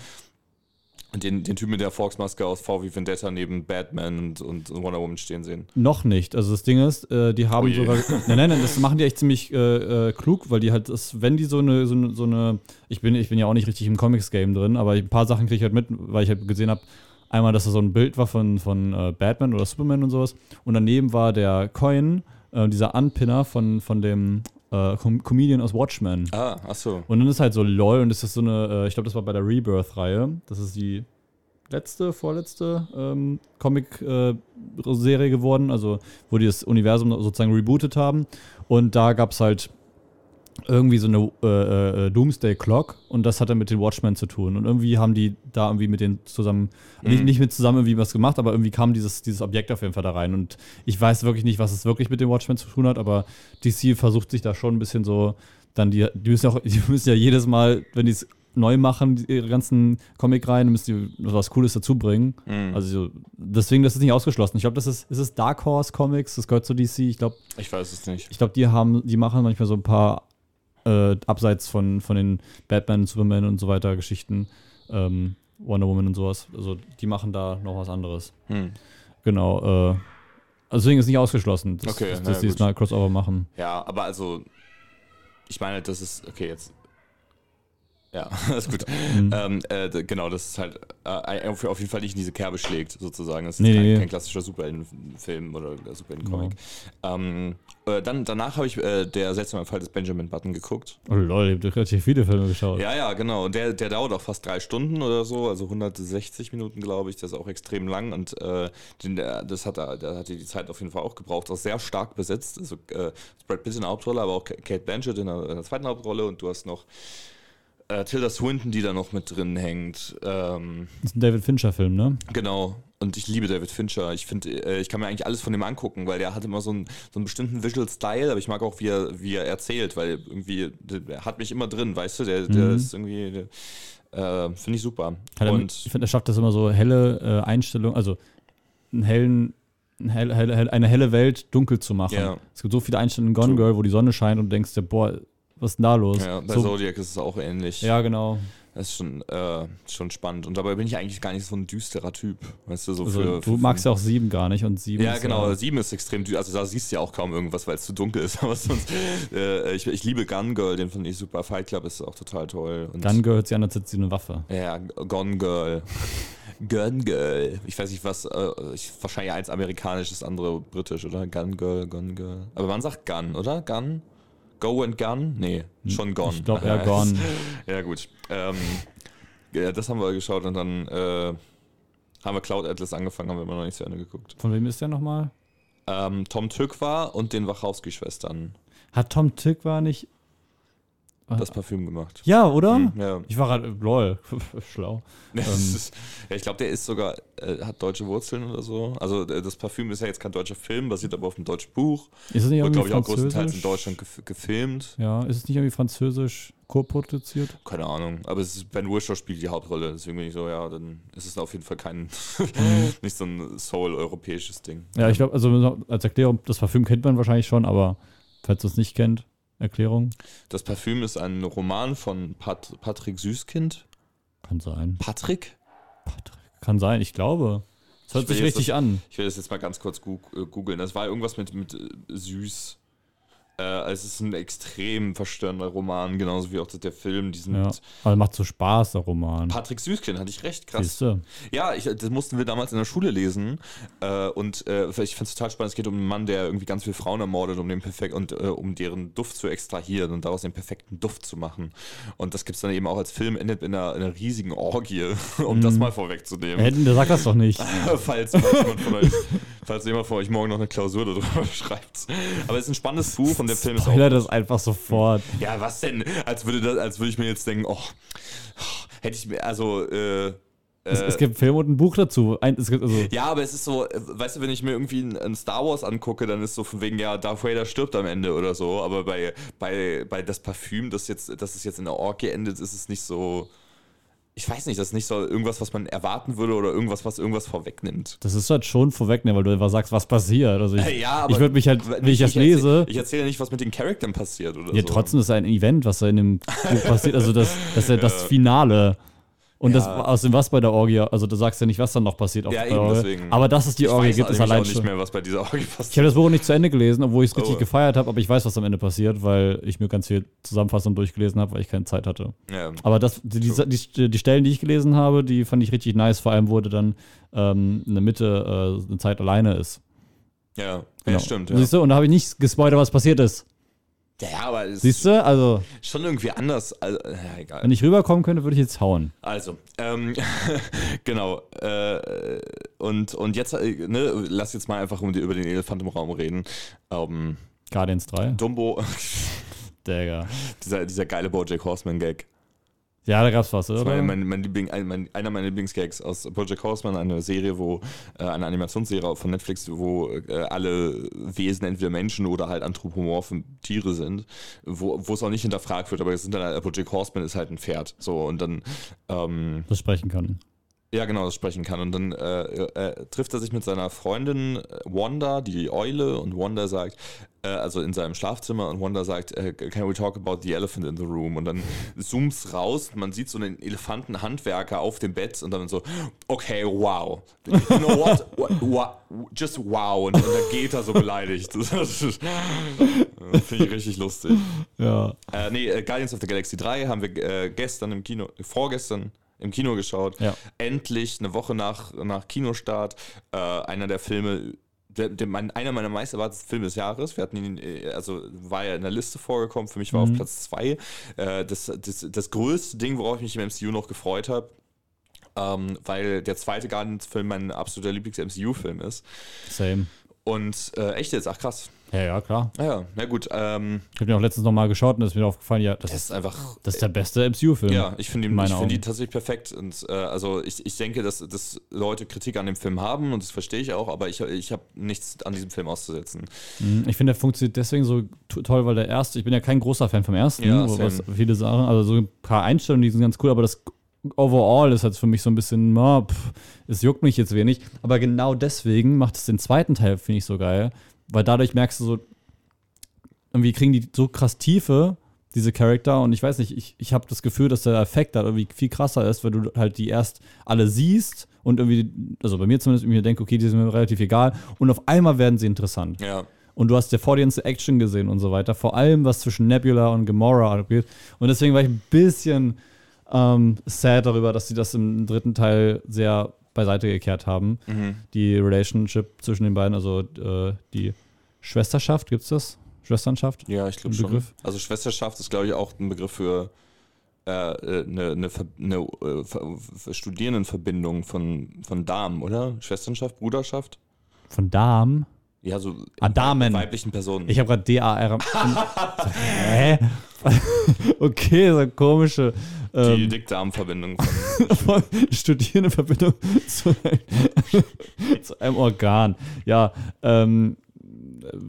den, den Typen mit der Fox-Maske aus VW Vendetta neben Batman und, und Wonder Woman stehen sehen. noch nicht. Also das Ding ist, äh, die haben Oh sogar. Nein, nein, nein, das machen die echt ziemlich äh, äh, klug, weil die halt, das, wenn die so eine, so eine, so eine ich bin, ich bin ja auch nicht richtig im Comics-Game drin, aber ein paar Sachen kriege ich halt mit, weil ich halt gesehen habe, einmal, dass da so ein Bild war von, von äh, Batman oder Superman und sowas. Und daneben war der Coin, äh, dieser Anpinner von, von dem äh, Com Comedian aus Watchmen. Ah, ach so. Und dann ist halt so LOL und das ist so eine, äh, ich glaube, das war bei der Rebirth-Reihe. Das ist die letzte, vorletzte ähm, Comic-Serie geworden, also wo die das Universum sozusagen rebootet haben. Und da gab es halt irgendwie so eine äh, äh, Doomsday Clock und das hat dann mit den Watchmen zu tun. Und irgendwie haben die da irgendwie mit denen zusammen, nicht, Mhm. nicht mit zusammen irgendwie was gemacht, aber irgendwie kam dieses, dieses Objekt auf jeden Fall da rein. Und ich weiß wirklich nicht, was es wirklich mit den Watchmen zu tun hat, aber DC versucht sich da schon ein bisschen so, dann die, die müssen, auch, die müssen ja jedes Mal, wenn die es neu machen, ihre ganzen Comic-Reihen, müssen die was Cooles dazu bringen. Mhm. Also so, deswegen, das ist nicht ausgeschlossen. Ich glaube, das ist, ist es Dark Horse Comics, das gehört zu DC. Ich glaube, Ich weiß es nicht. ich glaube, die haben, die machen manchmal so ein paar äh, abseits von, von den Batman, Superman und so weiter Geschichten, ähm, Wonder Woman und sowas. Also die machen da noch was anderes. Hm. Genau. Äh, also deswegen ist nicht ausgeschlossen, dass, Okay, dass, dass die gut. jetzt mal Crossover machen. Ja, aber also, ich meine, das ist, okay, jetzt. Ja, ist gut. Mhm. Ähm, äh, genau, das ist halt äh, auf, auf jeden Fall nicht in diese Kerbe schlägt, sozusagen. Das ist Nee, kein, nee. kein klassischer Superheldenfilm oder Superheldencomic. Ähm, äh, dann, danach habe ich äh, der seltsame Fall des Benjamin Button geguckt. Oh lol, ich habe relativ viele Filme geschaut. Ja, ja, genau. Und der, der dauert auch fast drei Stunden oder so, also 160 Minuten, glaube ich. Das ist auch extrem lang und äh, den, der, das hat, er- da hat die Zeit auf jeden Fall auch gebraucht. Auch sehr stark besetzt. Also äh, Brad Pitt in der Hauptrolle, aber auch Kate Blanchett in der, in der zweiten Hauptrolle und du hast noch äh, Tilda Swinton, die da noch mit drin hängt. Ähm, Das ist ein David Fincher-Film, ne? Genau. Und ich liebe David Fincher. Ich finde, äh, ich kann mir eigentlich alles von dem angucken, weil der hat immer so einen, so einen bestimmten Visual Style, aber ich mag auch, wie er, wie er erzählt, weil irgendwie, der, hat mich immer drin, weißt du? Der, der Mhm. ist irgendwie, äh, finde ich super. Hat er, Und ich finde, er schafft das immer so helle äh, Einstellungen, also einen hellen, ein hell, hell, hell, eine helle Welt dunkel zu machen. Ja. Es gibt so viele Einstellungen in Gone True. Girl, wo die Sonne scheint und du denkst dir, boah, was ist denn da los? ja, bei so, Zodiac ist es auch ähnlich. ja, genau. Das ist schon, äh, schon spannend. Und dabei bin ich eigentlich gar nicht so ein düsterer Typ. Weißt du, so Also, für, du magst ja auch sieben gar nicht und sieben Ja, ist genau. Sieben ist extrem düster. Also da siehst du ja auch kaum irgendwas, weil es zu dunkel ist. Aber sonst, äh, ich, ich liebe Gun Girl, den finde ich super. Fight Club ist auch total toll. Und Gun Girl hört sich an, als hätte sie eine Waffe. Ja, Gone Girl. Gun Girl. Ich weiß nicht, was. Äh, ich, wahrscheinlich eins amerikanisch, das andere britisch, oder? Gun Girl, Gone Girl. Aber man sagt Gun, oder? Gun? Go and Gun? Nee, schon Gone. Ich glaube eher Gone. ja, gut. Ähm, ja, das haben wir geschaut und dann äh, haben wir Cloud Atlas angefangen, haben wir immer noch nicht zu Ende geguckt. Von wem ist der nochmal? Ähm, Tom Tykwer und den Wachowski-Schwestern Hat Tom Tick war nicht. Das Parfüm gemacht. Ja, oder? Hm, ja. Ich war gerade, lol, schlau. Ähm. ich glaube, der ist sogar, äh, hat deutsche Wurzeln oder so. Also äh, das Parfüm ist ja jetzt kein deutscher Film, basiert aber auf einem deutschen Buch. Ist es nicht Wird, irgendwie glaube ich, auch größtenteils in? Deutschland gef gefilmt. Ja, ist es nicht irgendwie französisch co-produziert? Keine Ahnung. Aber es ist, Ben Wishaw spielt die Hauptrolle. Deswegen bin ich so, ja, dann ist es auf jeden Fall kein, nicht so ein Soul-europäisches Ding. Ja, ich glaube, also als Erklärung, das Parfüm kennt man wahrscheinlich schon, aber falls du es nicht kennt, Erklärung. Das Parfüm ist ein Roman von Pat Patrick Süßkind. Kann sein. Patrick? Patrick. Kann sein, ich glaube. Es hört sich richtig an. Ich will das jetzt mal ganz kurz äh, googeln. Das war irgendwas mit, mit äh, süß. Äh, es ist ein extrem verstörender Roman, genauso wie auch der Film. Diesen Ja. Aber macht so Spaß, der Roman. Patrick Süßkind, hatte ich recht, krass. Siehst du? Ja, ich, das mussten wir damals in der Schule lesen. Äh, und äh, ich finde es total spannend. Es geht um einen Mann, der irgendwie ganz viele Frauen ermordet, um den perfekt und äh, um deren Duft zu extrahieren und daraus den perfekten Duft zu machen. Und das gibt es dann eben auch als Film, endet in einer, in einer riesigen Orgie, um das mal vorwegzunehmen. Hätten, der sagt das doch nicht. falls, falls, jemand von euch, falls jemand von euch morgen noch eine Klausur darüber schreibt. Aber es ist ein spannendes Buch und der Film ist auch. Das einfach sofort. Ja, was denn? Als würde, das, als würde ich mir jetzt denken, oh, hätte ich mir, also, äh, Es, äh, es gibt einen Film und ein Buch dazu. Ein, gibt also, ja, aber es ist so, äh, weißt du, wenn ich mir irgendwie ein, ein Star Wars angucke, dann ist so von wegen, ja, Darth Vader stirbt am Ende oder so. Aber bei, bei, bei das Parfüm, das jetzt, das ist jetzt in der Orgie endet, ist es nicht so. Ich weiß nicht, das ist nicht so irgendwas, was man erwarten würde oder irgendwas, was irgendwas vorwegnimmt. das ist halt schon vorwegnehmen, weil du einfach sagst, was passiert. Also ich, Ja, aber ich würde mich halt, wenn ich das erzähl- lese, Ich erzähle nicht, was mit den Charakteren passiert oder ja, so. trotzdem ist ein Event, was da in dem Buch passiert. Also das, das ist ja das Finale. Und das Ja. aus dem was bei der Orgie, also du sagst ja nicht, was dann noch passiert. Auf Ja, der eben, Orgie. deswegen. Aber dass es die ich Orgie weiß gibt, ist allein auch nicht schon. mehr, was bei dieser Orgie Ich habe passiert. das Buch nicht zu Ende gelesen, obwohl ich es richtig Oh. gefeiert habe, aber ich weiß, was am Ende passiert, weil ich mir ganz viel Zusammenfassung durchgelesen habe, weil ich keine Zeit hatte. Ja. Aber das, die, die, die, Stellen, die ich gelesen habe, die fand ich richtig nice. Vor allem wurde dann ähm, in der Mitte äh, eine Zeit alleine ist. Ja, Genau. ja, stimmt. Ja. Siehst du? Und da habe ich nicht gespoilert, was passiert ist. Ja, aber es Siehst du? Also, ist schon irgendwie anders. Also, ja, egal. wenn ich rüberkommen könnte, würde ich jetzt hauen. Also, ähm, genau. Äh, und, und jetzt, äh, ne, lass jetzt mal einfach um die, über den Elefant im Raum reden. Ähm, Guardians 3. Dumbo, Digga. dieser, dieser geile Bojack Horseman-Gag. Ja, da gab's was, Das oder? war mein, mein Liebling, ein, mein, einer meiner Lieblingsgags aus Bojack Horseman, eine Serie, wo, äh, eine Animationsserie von Netflix, wo äh, alle Wesen entweder Menschen oder halt anthropomorphen Tiere sind, wo es auch nicht hinterfragt wird, aber es sind dann, halt- Bojack Horseman ist halt ein Pferd. So, und dann, ähm, das sprechen kann. Ja, genau, das sprechen kann. Und dann äh, äh, trifft er sich mit seiner Freundin äh, Wanda, die Eule, und Wanda sagt, äh, also in seinem Schlafzimmer, und Wanda sagt, äh, can we talk about the elephant in the room? Und dann zoomt's raus, man sieht so einen Elefantenhandwerker auf dem Bett und dann so, okay, wow. You know what? wow just wow. Und, und dann geht er so beleidigt. Finde ich richtig lustig. Ja. Äh, nee, Guardians of the Galaxy 3 haben wir gestern im Kino, vorgestern im Kino geschaut. Ja. Endlich, eine Woche nach, nach Kinostart, äh, einer der Filme, der, der, mein, einer meiner meist erwarteten Filme des Jahres. Wir hatten ihn, äh, also war ja in der Liste vorgekommen, für mich war mhm. auf Platz 2. Äh, das, das, das größte Ding, worauf ich mich im MCU noch gefreut habe. Ähm, weil der zweite Guardians-Film mein absoluter Lieblings-MCU-Film ist. Same. Und äh, echt jetzt, ach krass. Ja, ja, klar. Ah ja, na gut. Ähm, ich habe mir auch letztens nochmal geschaut und es ist mir aufgefallen, ja, das, das ist einfach. Das ist der beste MCU-Film. Ja, ich finde find die tatsächlich perfekt. Und äh, also ich, ich denke, dass, dass Leute Kritik an dem Film haben und das verstehe ich auch, aber ich, ich habe nichts an diesem Film auszusetzen. Mhm, ich finde, der funktioniert deswegen so toll, weil der erste, ich bin ja kein großer Fan vom ersten, ja, was viele sagen, also so ein paar Einstellungen, die sind ganz cool, aber das overall ist jetzt für mich so ein bisschen, oh, pff, es juckt mich jetzt wenig. Aber genau deswegen macht es den zweiten Teil, finde ich, so geil. Weil dadurch merkst du so, irgendwie kriegen die so krass Tiefe, diese Charakter. Und ich weiß nicht, ich, ich habe das Gefühl, dass der Effekt da irgendwie viel krasser ist, weil du halt die erst alle siehst und irgendwie, also bei mir zumindest, mir denke, okay, die sind mir relativ egal. Und auf einmal werden sie interessant. Ja. Und du hast ja vor dir Action gesehen und so weiter. Vor allem, was zwischen Nebula und Gamora abgeht. Und deswegen war ich ein bisschen ähm, sad darüber, dass sie das im dritten Teil sehr beiseite gekehrt haben. Mhm. Die Relationship zwischen den beiden, also äh, die Schwesterschaft, gibt es das? Schwesternschaft? Ja, ich glaube schon. Begriff? Also Schwesterschaft ist, glaube ich, auch ein Begriff für äh, äh eine, eine, eine äh, Studierendenverbindung von, von Damen, oder? Schwesternschaft, Bruderschaft? Von Damen? Ja, so ah, Damen. weiblichen Personen. Ich habe gerade D-A-R. Hä? okay, so komische. Ähm, Die Dickdarmverbindung von, von Studierendenverbindung zu, zu einem Organ. Ja, ähm,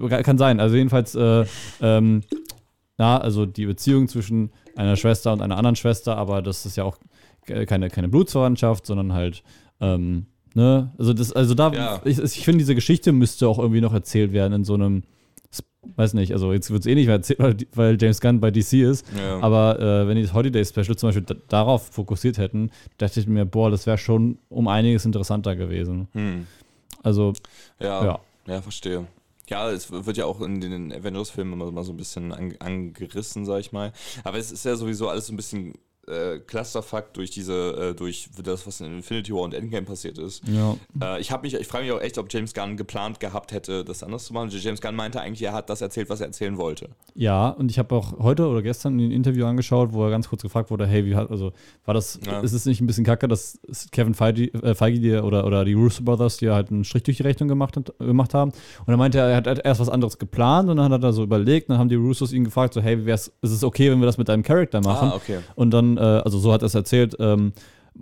kann sein. Also jedenfalls, äh, ähm, na, also die Beziehung zwischen einer Schwester und einer anderen Schwester, aber das ist ja auch keine, keine Blutsverwandtschaft, sondern halt, ähm, ne, also das, also da, ja. ich, ich finde, diese Geschichte müsste auch irgendwie noch erzählt werden in so einem, weiß nicht, also jetzt wird es eh nicht mehr erzählt, weil, weil, James Gunn bei DC ist, ja. aber äh, wenn die das Holiday Special zum Beispiel darauf fokussiert hätten, dachte ich mir, boah, das wäre schon um einiges interessanter gewesen. Hm. Also, ja, ja, ja, verstehe. Ja, es wird ja auch in den Avengers-Filmen immer, immer so ein bisschen angerissen, sag ich mal. Aber es ist ja sowieso alles so ein bisschen äh, Clusterfuck durch diese, äh, durch das, was in Infinity War und Endgame passiert ist. Ja. Äh, ich habe mich, ich frage mich auch echt, ob James Gunn geplant gehabt hätte, das anders zu machen. James Gunn meinte eigentlich, er hat das erzählt, was er erzählen wollte. Ja, und ich habe auch heute oder gestern ein Interview angeschaut, wo er ganz kurz gefragt wurde, hey, wie hat, also war das, ja. ist es nicht ein bisschen kacke, dass Kevin Feige, äh, Feige die, oder, oder die Russo Brothers dir halt einen Strich durch die Rechnung gemacht, hat, gemacht haben. Und er meinte, er hat erst was anderes geplant und dann hat er so überlegt, dann haben die Russos ihn gefragt, so, hey, ist es okay, wenn wir das mit deinem Charakter machen? Ah, okay. Und dann, äh, also so hat er es erzählt, ähm,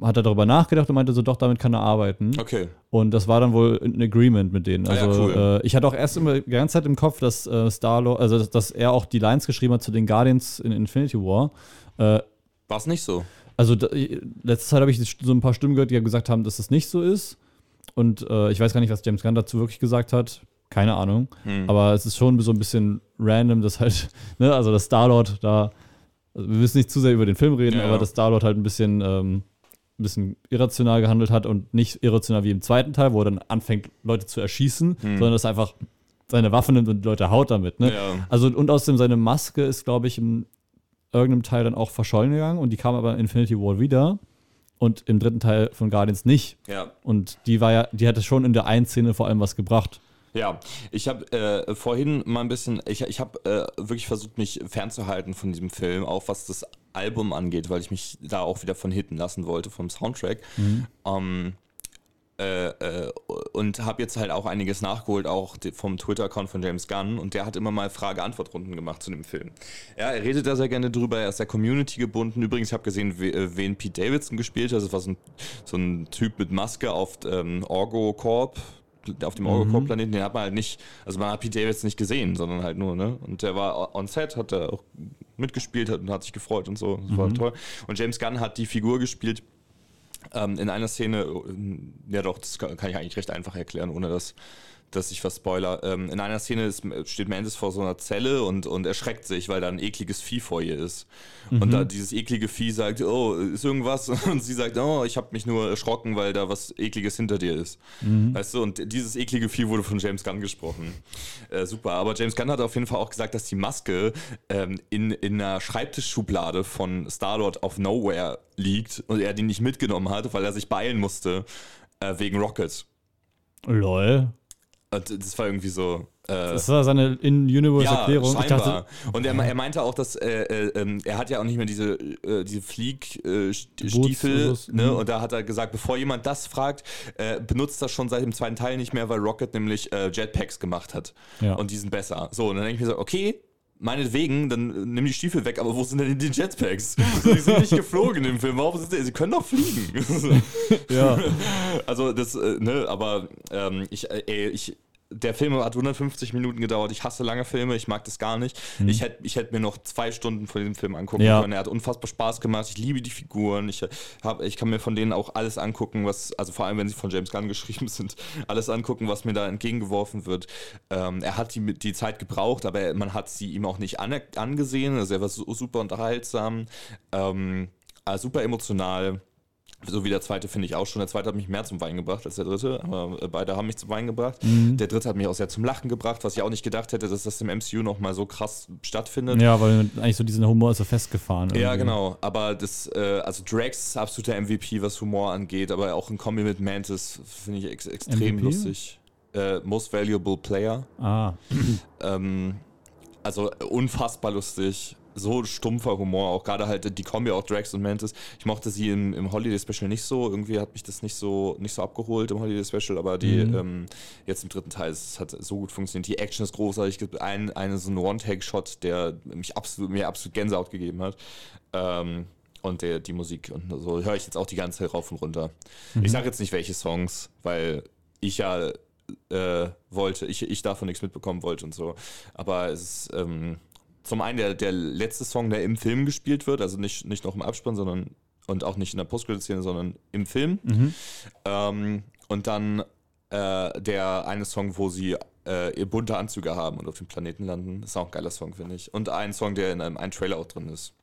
hat er darüber nachgedacht und meinte so, doch, damit kann er arbeiten. Okay. Und das war dann wohl ein Agreement mit denen. Also ah, ja, cool. äh, ich hatte auch erst immer die ganze Zeit im Kopf, dass äh, Star also dass, dass, er auch die Lines geschrieben hat zu den Guardians in Infinity War. Äh, war es nicht so? Also da, letzte Zeit habe ich so ein paar Stimmen gehört, die gesagt haben, dass das nicht so ist. Und äh, ich weiß gar nicht, was James Gunn dazu wirklich gesagt hat. Keine Ahnung. Hm. Aber es ist schon so ein bisschen random, dass halt, ne, also das Star-Lord da also wir müssen nicht zu sehr über den Film reden, ja, aber dass Star-Lord halt ein bisschen, ähm, ein bisschen irrational gehandelt hat und nicht irrational wie im zweiten Teil, wo er dann anfängt, Leute zu erschießen, hm. sondern dass er einfach seine Waffe nimmt und Leute haut damit. Ne? Ja. Also, und außerdem seine Maske ist, glaube ich, in irgendeinem Teil dann auch verschollen gegangen und die kam aber in Infinity War wieder und im dritten Teil von Guardians nicht. Ja. Und die war ja, die hatte schon in der einen Szene vor allem was gebracht. Ja, ich habe äh, vorhin mal ein bisschen, ich, ich habe äh, wirklich versucht, mich fernzuhalten von diesem Film, auch was das Album angeht, weil ich mich da auch wieder von hitten lassen wollte vom Soundtrack. Mhm. Ähm, äh, äh und habe jetzt halt auch einiges nachgeholt, auch vom Twitter-Account von James Gunn. Und der hat immer mal Frage-Antwort-Runden gemacht zu dem Film. Ja, er redet da sehr gerne drüber. Er ist der Community gebunden. Übrigens, ich habe gesehen, äh, wen Pete Davidson gespielt hat. Das war so ein, so ein Typ mit Maske auf ähm, Orgo Corp auf dem Eurocorp-Planeten, den hat man halt nicht, also man hat Pete Davidson nicht gesehen, sondern halt nur, ne? Und der war on set, hat er auch mitgespielt hat und hat sich gefreut und so. Das mhm. war toll. Und James Gunn hat die Figur gespielt, Ähm, in einer Szene, ja doch, das kann ich eigentlich recht einfach erklären, ohne dass, dass ich was spoiler. Ähm, in einer Szene ist, steht Mantis vor so einer Zelle und, und erschreckt sich, weil da ein ekliges Vieh vor ihr ist. Und da dieses eklige Vieh sagt, oh, ist irgendwas? Und sie sagt, oh, ich habe mich nur erschrocken, weil da was ekliges hinter dir ist. Weißt du, und dieses eklige Vieh wurde von James Gunn gesprochen. Äh, super, aber James Gunn hat auf jeden Fall auch gesagt, dass die Maske ähm, in, in einer Schreibtischschublade von Star-Lord auf Nowhere liegt und er die nicht mitgenommen hat, weil er sich beeilen musste äh, wegen Rocket. Lol. Das war irgendwie so. Äh, Das war seine In-Universe-Erklärung. scheinbar. dachte, und er, er meinte auch, dass äh, äh, ähm, er hat ja auch nicht mehr diese, äh, diese Fliegstiefel, Boots, ne? mhm. Und da hat er gesagt, bevor jemand das fragt, äh, benutzt das schon seit dem zweiten Teil nicht mehr, weil Rocket nämlich äh, Jetpacks gemacht hat. Ja. Und die sind besser. So, und dann denke ich mir so, okay. Meinetwegen, dann äh, nimm die Stiefel weg, aber wo sind denn die Jetpacks? So, die sind nicht geflogen im Film. Warum sind die? Sie können doch fliegen. ja. Also das, äh, ne, aber ähm, ich, äh, ey, ich, der Film hat 150 Minuten gedauert. Ich hasse lange Filme, ich mag das gar nicht. Ich hätte ich hätt mir noch zwei Stunden von diesem Film angucken Ja. können. Er hat unfassbar Spaß gemacht. Ich liebe die Figuren. Ich, hab, ich kann mir von denen auch alles angucken, was, also vor allem, wenn sie von James Gunn geschrieben sind, alles angucken, was mir da entgegengeworfen wird. Ähm, er hat die, die Zeit gebraucht, aber er, man hat sie ihm auch nicht angesehen. Also er war su- super unterhaltsam, ähm, äh, super emotional. So wie der zweite finde ich auch schon. Der zweite hat mich mehr zum Wein gebracht als der dritte, aber beide haben mich zum Wein gebracht. Der dritte hat mich auch sehr zum Lachen gebracht, was ich auch nicht gedacht hätte, dass das im MCU nochmal so krass stattfindet. ja, weil eigentlich so diesen Humor ist so festgefahren. Ja, irgendwie. genau. Aber das, äh, also Drax ist absoluter MVP, was Humor angeht, aber auch ein Kombi mit Mantis finde ich ex extrem MVP? lustig. Äh, Most Valuable Player. Ah, Ähm, also unfassbar lustig. So stumpfer Humor, auch gerade halt die Kombi auch Drax und Mantis. Ich mochte sie im, im Holiday Special nicht so. Irgendwie hat mich das nicht so, nicht so abgeholt im Holiday Special, aber die Mhm. ähm, jetzt im dritten Teil, es hat so gut funktioniert. Die Action ist großartig. Es gibt einen, einen so einen One-Take-Shot, der mich absolut, mir absolut Gänsehaut gegeben hat. Ähm, und der, die Musik und so höre ich jetzt auch die ganze Zeit rauf und runter. Ich sage jetzt nicht welche Songs, weil ich ja äh, wollte, ich, ich davon nichts mitbekommen wollte und so. Aber es ist ähm, zum einen der, der letzte Song, der im Film gespielt wird, also nicht, nicht noch im Abspann, sondern und auch nicht in der Postcredit-Szene, sondern im Film. Ähm, und dann äh, der eine Song, wo sie äh, ihr bunte Anzüge haben und auf dem Planeten landen. Das ist auch ein geiler Song, finde ich. Und ein Song, der in einem, einem Trailer auch drin ist.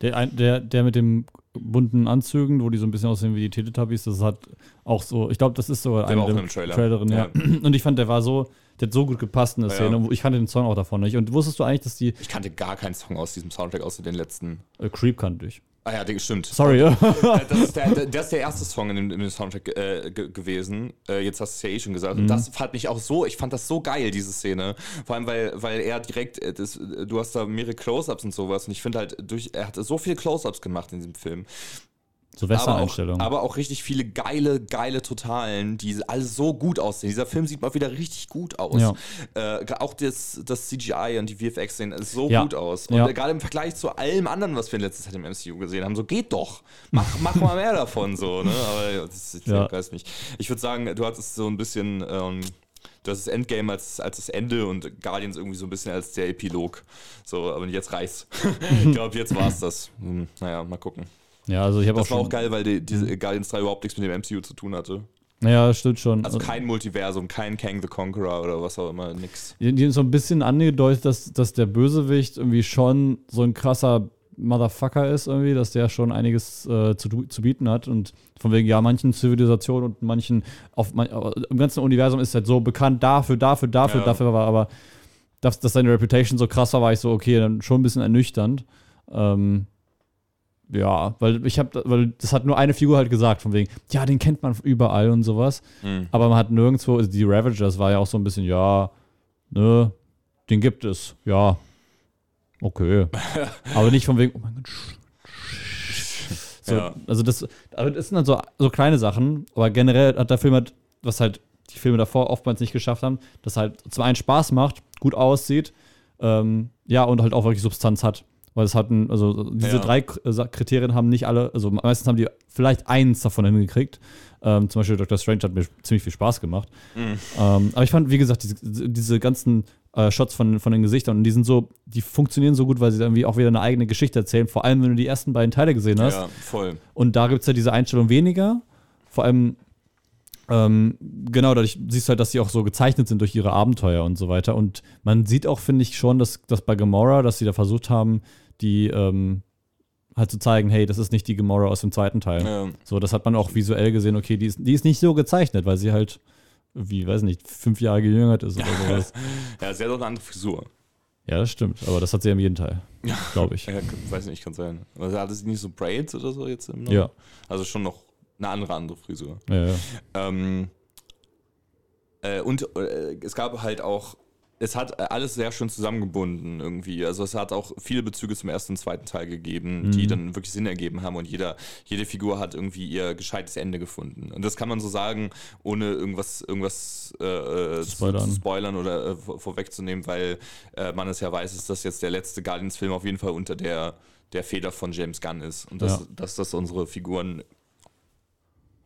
der, ein- der, der mit dem bunten Anzügen, wo die so ein bisschen aussehen wie die Teletubbies, das hat auch so, ich glaube, das ist sogar Der eine war auch der in einem Trailer. Trailerin, ja. Und ich fand, der war so, der hat so gut gepasst in der Ja, Szene. ja. Ich kannte den Song auch davon nicht. Und wusstest du eigentlich, dass die Ich kannte gar keinen Song aus diesem Soundtrack, außer den letzten. äh, Creep kannte ich. Ah ja, der stimmt. Sorry, ja. Das, ist der, das ist der erste Song in dem, in dem Soundtrack äh, ge- gewesen. Äh, jetzt hast du es ja eh schon gesagt. Und das fand ich auch so, ich fand das so geil, diese Szene. Vor allem, weil, weil er direkt, äh, das, du hast da mehrere Close-Ups und sowas. Und ich finde halt, durch, er hat so viele Close-Ups gemacht in diesem Film. So Aber auch, Western-Einstellungen. aber auch richtig viele geile, geile Totalen, die alle so gut aussehen. Dieser Film sieht mal wieder richtig gut aus. Ja. Äh, auch das, das CGI und die VFX sehen so Ja. gut aus. Und Ja. äh, gerade im Vergleich zu allem anderen, was wir in letzter Zeit im MCU gesehen haben, so geht doch. Mach, mach mal mehr davon so. Ne? Aber das, ich weiß nicht. Ich würde sagen, du hattest so ein bisschen. Ähm, Du hast das Endgame als, als das Ende und Guardians irgendwie so ein bisschen als der Epilog. So, aber jetzt reicht's. ich glaube, jetzt war's das. Hm, naja, mal gucken. Ja, also ich habe auch Das war auch geil, weil die, diese Guardians 3 überhaupt nichts mit dem MCU zu tun hatte. Ja, stimmt schon. Also kein Multiversum, kein Kang the Conqueror oder was auch immer, nix. Die, die haben so ein bisschen angedeutet, dass, dass der Bösewicht irgendwie schon so ein krasser Motherfucker ist, irgendwie, dass der schon einiges äh, zu, zu bieten hat. Und von wegen, ja, manchen Zivilisationen und manchen, auf, man, im ganzen Universum ist halt so bekannt dafür, dafür, dafür, Ja. dafür, aber, aber dass, dass seine Reputation so krass war, war ich so, okay, dann schon ein bisschen ernüchternd. Ähm, ja, weil ich habe, weil das hat nur eine Figur halt gesagt, von wegen, ja, den kennt man überall und sowas. Hm. Aber man hat nirgendwo, also die Ravagers war ja auch so ein bisschen, ja, ne, den gibt es, ja, okay. Aber nicht von wegen, oh mein Gott. So, Ja. Also das, aber das sind dann so, so kleine Sachen, aber generell hat der Film halt, was halt die Filme davor oftmals nicht geschafft haben, dass halt zum einen Spaß macht, gut aussieht, ähm, ja, und halt auch wirklich Substanz hat. Weil es hatten, also diese Ja. drei äh, Kriterien haben nicht alle, also meistens haben die vielleicht eins davon hingekriegt. Ähm, zum Beispiel Dr. Strange hat mir ziemlich viel Spaß gemacht. Mhm. Ähm, aber ich fand, wie gesagt, diese, diese ganzen äh, Shots von, von den Gesichtern, die sind so, die funktionieren so gut, weil sie irgendwie auch wieder eine eigene Geschichte erzählen. Vor allem, wenn du die ersten beiden Teile gesehen hast. Ja, voll. Und da gibt es ja diese Einstellung weniger. vor allem, ähm, genau, dadurch siehst du halt, dass sie auch so gezeichnet sind durch ihre Abenteuer und so weiter. Und man sieht auch, finde ich, schon, dass, dass bei Gamora, dass sie da versucht haben, die ähm, halt zu zeigen, hey, das ist nicht die Gamora aus dem zweiten Teil. Ja. So, das hat man auch visuell gesehen, okay, die ist, die ist nicht so gezeichnet, weil sie halt, wie, weiß nicht, fünf Jahre gejüngert ist oder sowas. ja, sie hat auch eine andere Frisur. ja, das stimmt, aber das hat sie ja in jedem Teil, glaube ich. Ja, weiß nicht, kann sein. Also hatte sie nicht so Braids oder so jetzt im Ja, Also schon noch eine andere andere Frisur. ja, ja. Ähm, äh, und äh, es gab halt auch, es hat alles sehr schön zusammengebunden irgendwie. Also es hat auch viele Bezüge zum ersten und zweiten Teil gegeben, die Mhm. dann wirklich Sinn ergeben haben und jeder, jede Figur hat irgendwie ihr gescheites Ende gefunden. Und das kann man so sagen, ohne irgendwas, irgendwas äh, äh, zu, Spoilern. zu spoilern oder äh, vor, vorwegzunehmen, weil äh, man es ja weiß, ist, dass jetzt der letzte Guardians-Film auf jeden Fall unter der, der Feder von James Gunn ist. Und dass, Ja. dass das unsere Figuren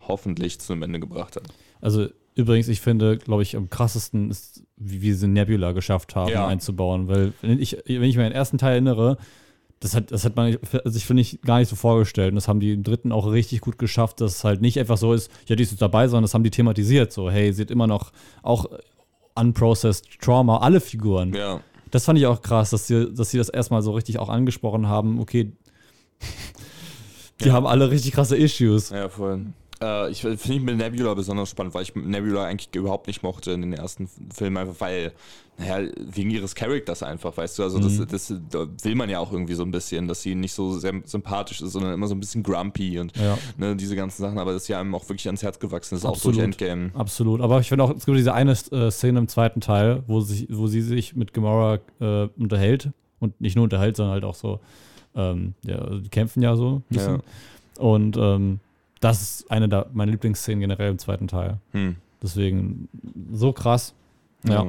hoffentlich zum Ende gebracht hat. Also übrigens, ich finde, glaube ich, am krassesten ist, wie wir diese Nebula geschafft haben Ja. einzubauen, weil wenn ich, wenn ich mir den ersten Teil erinnere, das hat, das hat man sich, finde ich, gar nicht so vorgestellt. Und das haben die im dritten auch richtig gut geschafft, dass es halt nicht einfach so ist, ja, die ist jetzt dabei, sondern das haben die thematisiert. So, hey, sie hat immer noch auch unprocessed Trauma, alle Figuren. Ja. Das fand ich auch krass, dass sie, dass sie das erstmal so richtig auch angesprochen haben. Okay, die Ja. haben alle richtig krasse Issues. Ja, voll. Äh, ich finde mit Nebula besonders spannend, weil ich Nebula eigentlich überhaupt nicht mochte in den ersten Filmen, einfach weil, naja, wegen ihres Charakters einfach, weißt du, also Mhm. das, das da will man ja auch irgendwie so ein bisschen, dass sie nicht so sehr sympathisch ist, sondern immer so ein bisschen grumpy und Ja. ne, diese ganzen Sachen, aber das ist ja einem auch wirklich ans Herz gewachsen, das ist auch Absolut. durch Endgame. Absolut. Aber ich finde auch, es gibt diese eine äh, Szene im zweiten Teil, wo, sich, wo sie sich mit Gamora äh, unterhält. Und nicht nur unterhält, sondern halt auch so, ähm, ja, also die kämpfen ja so ein bisschen. Und ähm, das ist eine der meiner Lieblingsszenen generell im zweiten Teil. Hm. Deswegen so krass. Ja.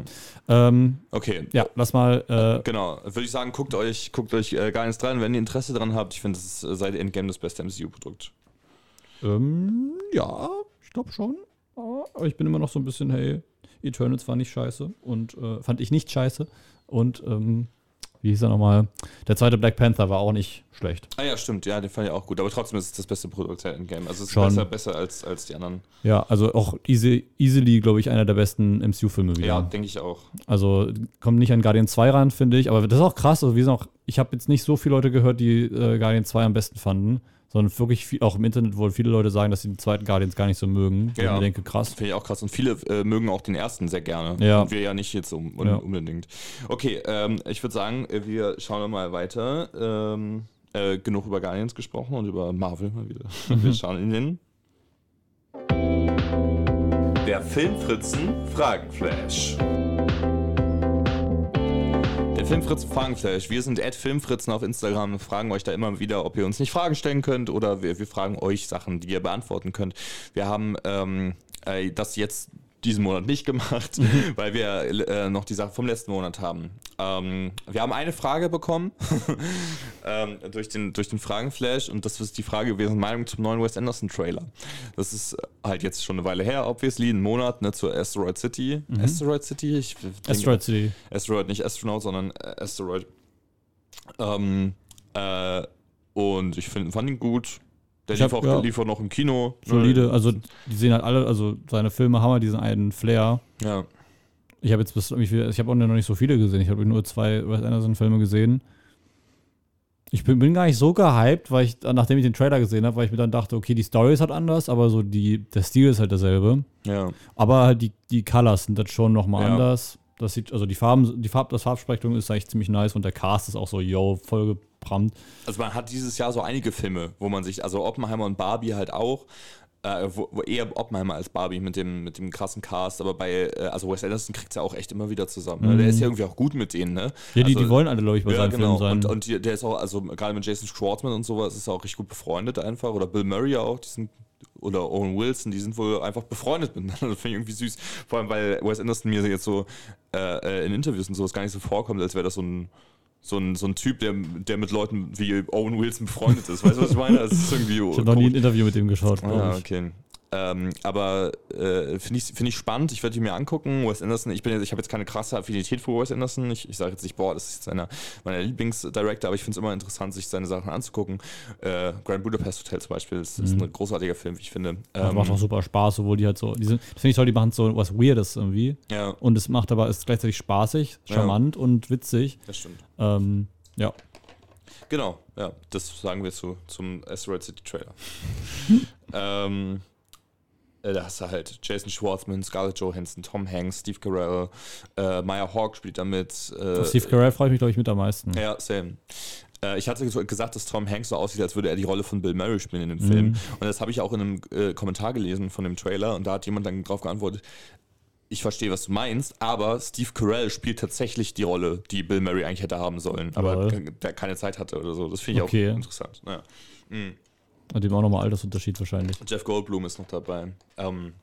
Ja. Ähm, Okay. ja, lass mal. Äh, Genau, würde ich sagen, guckt euch, guckt euch äh, gar nichts dran, wenn ihr Interesse daran habt. Ich finde, das ist äh, seit Endgame das beste MCU-Produkt. ähm, ja, ich glaube schon. Aber ich bin immer noch so ein bisschen, hey, Eternals war nicht scheiße und äh, fand ich nicht scheiße. Und ähm, wie hieß er nochmal? Der zweite Black Panther war auch nicht schlecht. Ah ja, stimmt, ja, den fand ich auch gut. Aber trotzdem ist es das beste Produkt seit Endgame. Also es ist Schon. besser, besser als, als die anderen. Ja, also auch easy, easily, glaube ich, einer der besten MCU-Filme wieder. Ja, denke ich auch. Also kommt nicht an Guardian 2 ran, finde ich. Aber das ist auch krass. Also, wie gesagt, ich habe jetzt nicht so viele Leute gehört, die äh, Guardian 2 am besten fanden. Sondern wirklich viel, auch im Internet, wo viele Leute sagen, dass sie den zweiten Guardians gar nicht so mögen. Ja. ich mir denke, krass. finde ich auch krass. Und viele äh, mögen auch den ersten sehr gerne. Ja. Und wir ja nicht jetzt um, un Ja. unbedingt. Okay, ähm, ich würde sagen, äh, wir schauen mal weiter. Ähm, äh, genug über Guardians gesprochen und über Marvel mal wieder. Wir schauen in den. Der Filmfritzen Fragenflash. Der Filmfritzen Fragenflash. Wir sind at Filmfritzen auf Instagram und fragen euch da immer wieder, ob ihr uns nicht Fragen stellen könnt oder wir, wir fragen euch Sachen, die ihr beantworten könnt. Wir haben ähm, äh, das jetzt diesen Monat nicht gemacht, weil wir äh, noch die Sache vom letzten Monat haben. Ähm, wir haben eine Frage bekommen ähm, durch, den, durch den Fragenflash und das ist die Frage gewesen, Meinung zum neuen Wes Anderson Trailer. Das ist halt jetzt schon eine Weile her, obviously, einen Monat, ne, zur Asteroid City. Asteroid City? Ich denke- Asteroid City. Asteroid, nicht Astronaut, sondern äh, Asteroid. Ähm, äh, und ich find, fand ihn gut. Der Ich lief, hab- auch, ja. lief auch noch im Kino. Solide. Also, die sehen halt alle, also seine Filme haben halt diesen einen Flair. Ja. Ich habe jetzt bis, ich habe auch noch nicht so viele gesehen. Ich habe nur zwei Wes Anderson-Filme gesehen. Ich bin, bin gar nicht so gehypt, weil ich, nachdem ich den Trailer gesehen habe, weil ich mir dann dachte, okay, die Story ist halt anders, aber so die, der Stil ist halt derselbe. Ja. Aber halt die, die Colors sind das schon nochmal Ja. anders. Das sieht, also die Farben, die Farb, das Farbspektrum ist eigentlich ziemlich nice und der Cast ist auch so, yo, voll gebrannt. Also man hat dieses Jahr so einige Filme, wo man sich, also Oppenheimer und Barbie halt auch, äh, wo, wo eher Oppenheimer als Barbie mit dem, mit dem krassen Cast, aber bei, äh, also Wes Anderson kriegt es ja auch echt immer wieder zusammen. Ne? Der ist ja irgendwie auch gut mit denen, ne? Ja, die, also, die wollen alle, glaube ich, bei Ja, seinen genau. Filmen sein. Und, und die- der ist auch, also gerade mit Jason Schwartzman und sowas, ist er auch richtig gut befreundet einfach. Oder Bill Murray auch, die sind, oder Owen Wilson, die sind wohl einfach befreundet miteinander. Das finde ich irgendwie süß. Vor allem, weil Wes Anderson mir jetzt so äh, äh, in Interviews und sowas gar nicht so vorkommt, als wäre das so ein, so ein, so ein Typ, der, der mit Leuten wie Owen Wilson befreundet ist. Weißt du, was ich meine? Das ist irgendwie. ich habe noch nie ein Interview mit dem geschaut, Ah, okay. Ähm, aber äh, finde ich, find ich spannend, ich werde die mir angucken. Wes Anderson, ich, bin jetzt- ich habe jetzt keine krasse Affinität für Wes Anderson. Ich, ich sage jetzt nicht, boah, das ist jetzt einer meiner Lieblingsdirector, aber ich finde es immer interessant, sich seine Sachen anzugucken. Äh, Grand Budapest Hotel zum Beispiel ist, ist ein großartiger Film, wie ich finde. Das Ähm, macht auch super Spaß, obwohl die halt so, die sind, das finde ich toll, die machen so was Weirdes irgendwie. ja, Und es macht aber, ist gleichzeitig spaßig, Ja. charmant und witzig. das stimmt. Ähm, ja. Genau, ja, das sagen wir zu, zum Asteroid City Trailer. ähm, äh, da hast du halt Jason Schwartzman, Scarlett Johansson, Tom Hanks, Steve Carell, äh, Maya Hawke spielt damit. Äh, Steve Carell freue ich mich, glaube ich, mit am meisten. Ja, same. Äh, Ich hatte gesagt, dass Tom Hanks so aussieht, als würde er die Rolle von Bill Murray spielen in dem Film. Und das habe ich auch in einem äh, Kommentar gelesen von dem Trailer und da hat jemand dann drauf geantwortet, ich verstehe, was du meinst, aber Steve Carell spielt tatsächlich die Rolle, die Bill Murray eigentlich hätte haben sollen, aber ke- der keine Zeit hatte oder so. Das finde ich Okay. auch interessant. Ja. Hat dem auch nochmal Altersunterschied wahrscheinlich. Jeff Goldblum ist noch dabei. Ähm,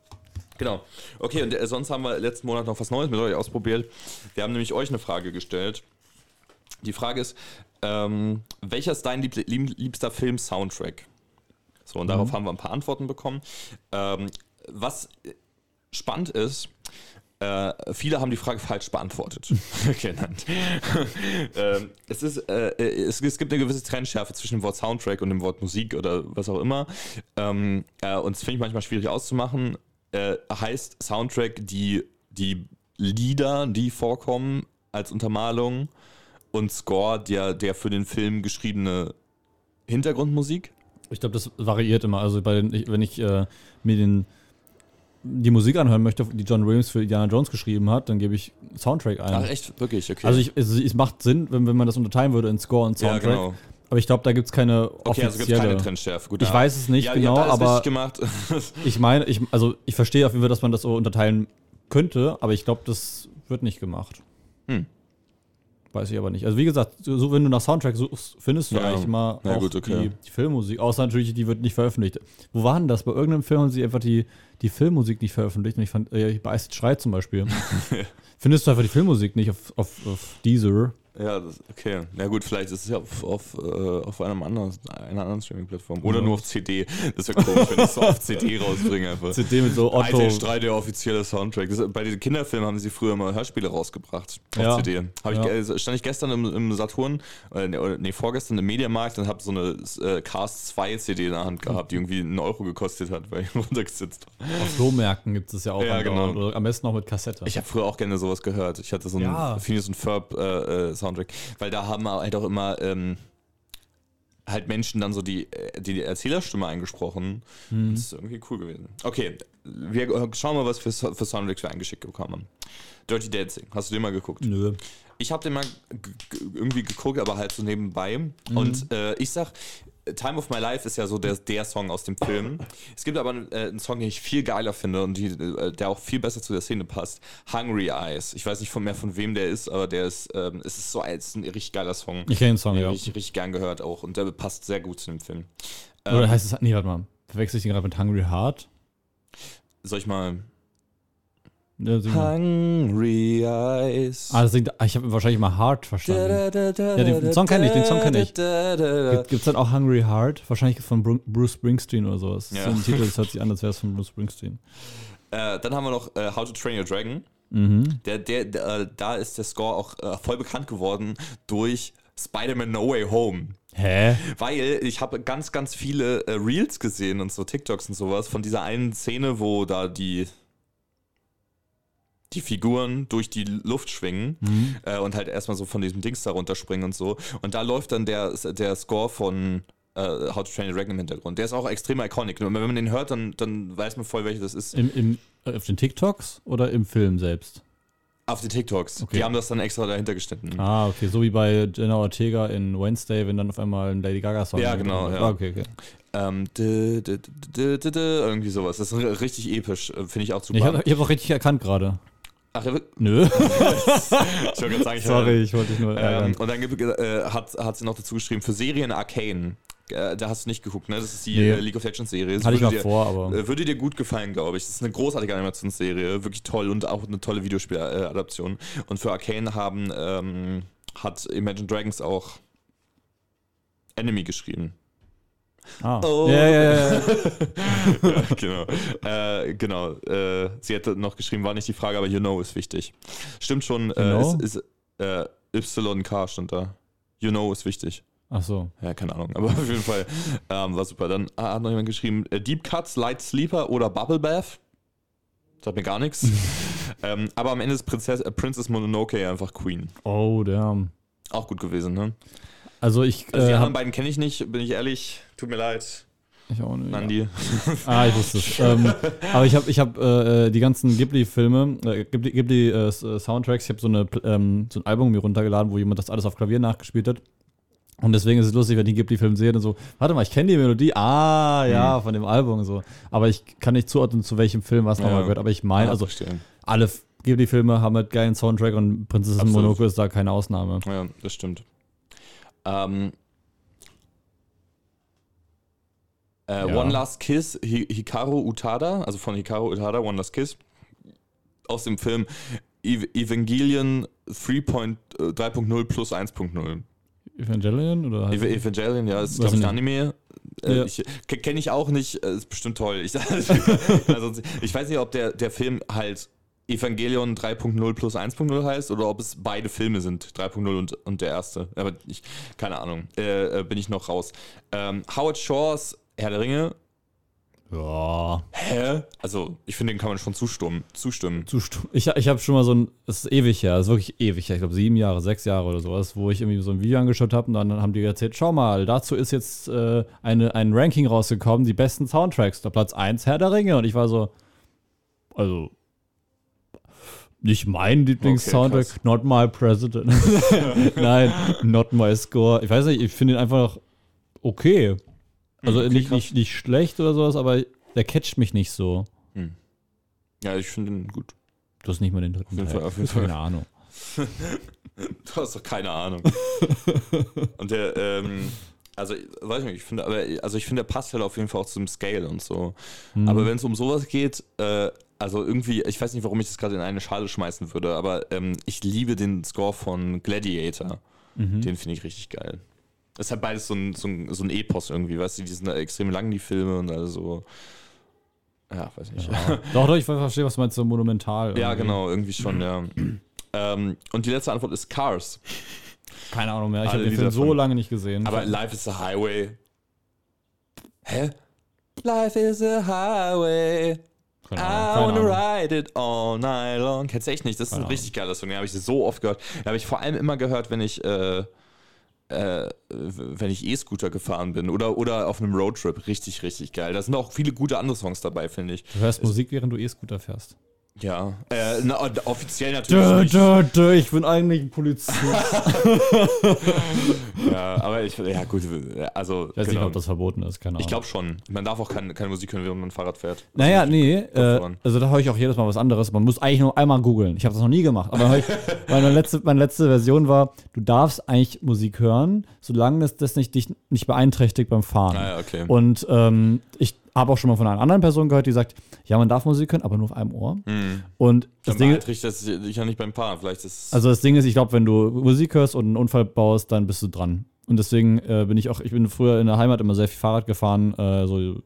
genau. Okay, und äh, sonst haben wir letzten Monat noch was Neues mit euch ausprobiert. Wir haben nämlich euch eine Frage gestellt. Die Frage ist, ähm, welcher ist dein lieb lieb liebster Film-Soundtrack? So, und darauf haben wir ein paar Antworten bekommen. Ähm, was spannend ist, äh, viele haben die Frage falsch beantwortet. genannt. ähm, es, ist, äh, es, es gibt eine gewisse Trennschärfe zwischen dem Wort Soundtrack und dem Wort Musik oder was auch immer. Ähm, äh, und das finde ich manchmal schwierig auszumachen. Äh, heißt Soundtrack die, die Lieder, die vorkommen als Untermalung und Score, der, der für den Film geschriebene Hintergrundmusik? Ich glaube, das variiert immer. Also bei den, ich, wenn ich äh, mir den, die Musik anhören möchte, die John Williams für Indiana Jones geschrieben hat, dann gebe ich Soundtrack ein. Ach, echt? Wirklich? Okay. Also ich, es, es macht Sinn, wenn, wenn man das unterteilen würde in Score und ja, Soundtrack. genau. Aber ich glaube, da gibt es keine Okay, also gibt es offizielle. keine Trennschärfe. Gut, Ich weiß es nicht ja, genau, ja, aber- ich meine, ich, also ich verstehe auf jeden Fall, dass man das so unterteilen könnte, aber ich glaube, das wird nicht gemacht. Hm. Weiß ich aber nicht. Also wie gesagt, so wenn du nach Soundtrack suchst, findest du Ja. eigentlich immer Na auch gut, okay. die, die Filmmusik. Außer natürlich, die wird nicht veröffentlicht. Wo war denn das? Bei irgendeinem Film haben sie einfach die, die Filmmusik nicht veröffentlicht. Und ich fand, äh, bei Ice Schrei zum Beispiel. Findest du einfach die Filmmusik nicht auf, auf, auf Deezer? Ja, das, okay. Na gut, vielleicht ist es ja auf, auf, äh, auf einem anderen, einer anderen Streaming-Plattform. Oder Ja. nur auf CD. Das wäre komisch, wenn ich es so auf CD rausbringe einfach. CD mit so Otto. Alte Streit, der offizielle Soundtrack. Das, bei den Kinderfilmen haben sie früher mal Hörspiele rausgebracht. Auf Ja. CD. Hab ich, Ja. stand ich gestern im, im Saturn, äh, nee, oder- nee, vorgestern im Mediamarkt und habe so eine äh, Cast 2 CD in der Hand gehabt, die irgendwie einen Euro gekostet hat, weil ich runtergesetzt habe. Auf Flohmärkten gibt es ja auch. Ja, genau. Oder am besten noch mit Kassette. Ich habe früher auch gerne sowas gehört. Ich hatte so einen Ja. Phineas und Ferb äh, äh, Soundtrack, weil da haben halt auch immer ähm, halt Menschen dann so die, äh, die Erzählerstimme eingesprochen. Mhm. Das ist irgendwie cool gewesen. Okay, wir äh, schauen mal, was für, für Soundtracks wir eingeschickt bekommen haben. Dirty Dancing, hast du den mal geguckt? Nö. Ich habe den mal irgendwie geguckt, aber halt so nebenbei. Mhm. Und äh, ich sag, Time of My Life ist ja so der, der Song aus dem Film. Es gibt aber äh, einen Song, den ich viel geiler finde und die, äh, der auch viel besser zu der Szene passt. Hungry Eyes. Ich weiß nicht von mehr von wem der ist, aber der ist, ähm, es ist so ein, ist ein richtig geiler Song. Ich kenne den Song, Den ja. ich richtig gern gehört auch und der passt sehr gut zu dem Film. Oder Ähm, heißt es, nee, warte mal. Verwechsel ich den gerade mit Hungry Heart? soll ich mal. Ja. Hungry Eyes. Ah, das singt, ah, ich habe wahrscheinlich mal Heart verstanden. Ja, den Song kenn ich, den Song kenn ich. Gibt, es dann auch Hungry Heart? Wahrscheinlich von Bru- Bruce Springsteen oder sowas. Ja. ist so ein Titel, das hört sich an, als wäre es von Bruce Springsteen. Äh, dann haben wir noch äh, How to Train Your Dragon. Mhm. Der, der, der, äh, da ist der Score auch äh, voll bekannt geworden durch Spider-Man No Way Home. Hä? Weil ich habe ganz, ganz viele äh, Reels gesehen und so TikToks und sowas von dieser einen Szene, wo da die, die Figuren durch die Luft schwingen Mhm. äh, und halt erstmal so von diesem Dings da runterspringen und so. Und da läuft dann der, der Score von äh, How to Train Your Dragon im Hintergrund. Der ist auch extrem iconic. Und wenn man den hört, dann, dann weiß man voll, welcher das ist. Im, im, äh, auf den TikToks oder im Film selbst? Auf den TikToks. Okay. Die haben das dann extra dahinter geschnitten. Ah, okay. So wie bei Jenna Ortega in Wednesday, wenn dann auf einmal ein Lady Gaga-Song Ja, genau, ja. Ah, okay, okay. Ähm, dü- dü- dü- irgendwie sowas. Das ist richtig episch. äh, Finde ich auch super. Ich habe hab auch richtig erkannt gerade. Ach, Nö. ich wollte gerade sagen, ich Sorry, ich wollte dich nur Ähm, und dann äh, hat, hat sie noch dazu geschrieben, für Serien Arcane. Äh, da hast du nicht geguckt, ne? Das ist die Nee. äh, League of Legends Serie. Das Hatte ich würde mal dir, vor, aber. äh, Würde dir gut gefallen, glaube ich. Das ist eine großartige Animationsserie, wirklich toll und auch eine tolle Videospieladaption. Und für Arcane haben, ähm, hat Imagine Dragons auch Enemy geschrieben. Ah. Oh. Ja, ja, ja, ja. genau. Äh, genau. Äh, sie hätte noch geschrieben, war nicht die Frage, aber you know ist wichtig. Stimmt schon. Äh, know? ist, ist, äh, YK stand da. You know ist wichtig. Ach so. Ja, keine Ahnung. Aber auf jeden Fall ähm, war super. Dann hat noch jemand geschrieben, äh, Deep Cuts, Light Sleeper oder Bubble Bath. Sagt mir gar nichts. ähm, aber am Ende ist Prinzess, äh, Princess Mononoke einfach Queen. Oh, damn. Auch gut gewesen, ne? Also ich, Also die äh, anderen beiden kenne ich nicht, bin ich ehrlich. Tut mir leid, ich auch nicht. Nandi. Ah, ich wusste es. ähm, aber ich habe ich hab, äh, die ganzen Ghibli-Filme, äh, Ghibli- Ghibli-Soundtracks, ich habe so, eine ähm, so ein Album mir runtergeladen, wo jemand das alles auf Klavier nachgespielt hat. Und deswegen ist es lustig, wenn ich den Ghibli-Film sehe und so, warte mal, ich kenne die Melodie, ah, ja, von dem Album so. Aber ich kann nicht zuordnen, zu welchem Film was nochmal Ja. gehört. Aber ich meine, Ja, also verstehe. alle Ghibli-Filme haben halt geilen Soundtrack und Prinzessin Absolut. Mononoke ist da keine Ausnahme. Ja, das stimmt. Ähm, äh, Ja. One Last Kiss, Hi Hikaru Utada, also von Hikaru Utada, One Last Kiss, aus dem Film Ev Evangelion 3.0 äh, 3.0 plus 1.0. Evangelion oder Ev Evangelion, ja, ist glaube ich ein? Anime. Äh, Ja. Ich kenne ich auch nicht, äh, ist bestimmt toll. Ich, also, ich weiß nicht, ob der, der Film halt Evangelion 3.0 plus 1.0 heißt oder ob es beide Filme sind, 3.0 und, und der erste. Aber ich, keine Ahnung, äh, äh, bin ich noch raus. Ähm, Howard Shores Herr der Ringe. Ja. Hä? Also, ich finde, den kann man schon zustimmen. zustimmen. Zustu- Ich, ich habe schon mal so ein, es ist ewig her, es ist wirklich ewig her, ich glaube sieben Jahre, sechs Jahre oder sowas, wo ich irgendwie so ein Video angeschaut habe und dann haben die erzählt, schau mal, dazu ist jetzt äh, eine, ein Ranking rausgekommen, die besten Soundtracks. Da Platz 1 Herr der Ringe und ich war so, also nicht mein Lieblings-Soundtrack, krass. not my president. Nein, not my score. Ich weiß nicht, ich finde ihn einfach okay. Also Okay, nicht, nicht, nicht schlecht oder sowas, aber der catcht mich nicht so. Ja, ich finde den gut. Du hast nicht mal den dritten Auf jeden Teil. Fall, auf jeden Keine Fall. Ahnung. Du hast doch keine Ahnung. und der, ähm, also, weiß ich nicht, ich finde, aber, also ich finde, der passt halt auf jeden Fall auch zum Scale und so. Mhm. Aber wenn es um sowas geht, äh, also irgendwie, ich weiß nicht, warum ich das gerade in eine Schale schmeißen würde, aber ähm, ich liebe den Score von Gladiator. Mhm. Den finde ich richtig geil. Das ist halt beides so ein, so ein, so ein Epos irgendwie, weißt du, die sind extrem lang, die Filme und also so. Ja, weiß nicht. Ja. doch, doch, ich verstehe, was du meinst, so monumental. Ja, irgendwie. genau, irgendwie schon, ja. ähm, und die letzte Antwort ist Cars. Keine Ahnung mehr. Ich habe den Film so lange nicht gesehen. Aber Life is a Highway. Hä? Life is a Highway. keine I wanna ride it all night long. Kennst du echt nicht? Das ist ein Keine richtig geiler Song. Den habe ich so oft gehört. Den habe ich vor allem immer gehört, wenn ich, äh, äh, wenn ich E-Scooter gefahren bin oder, oder auf einem Roadtrip. Richtig, richtig geil. Da sind auch viele gute andere Songs dabei, finde ich. Du hörst Musik, während du E-Scooter fährst. Ja. Äh, na, offiziell natürlich Dö, nicht. dö, dö, ich bin eigentlich ein Polizist. Ja, aber ich, ja gut, also. Ich weiß nicht, genau. ob das verboten ist, keine Ahnung. Ich glaube schon. Man darf auch keine, keine Musik hören, während man Fahrrad fährt. Naja, nee, äh, also da höre ich auch jedes Mal was anderes. Man muss eigentlich nur einmal googeln. Ich habe das noch nie gemacht. Aber ich, meine, letzte, meine letzte Version war, du darfst eigentlich Musik hören, solange es das nicht, dich nicht beeinträchtigt beim Fahren. Naja, okay. Und ähm, ich habe auch schon mal von einer anderen Person gehört, die sagt, ja, man darf Musik hören, aber nur auf einem Ohr. Hm. Und das Dann Ding, beeinträchtigt das dich ja nicht beim Fahren. Vielleicht ist also das Ding ist, ich glaube, wenn du Musik hörst und einen Unfall baust, dann bist du dran. Und deswegen äh, bin ich auch, ich bin früher in der Heimat immer sehr viel Fahrrad gefahren, äh, so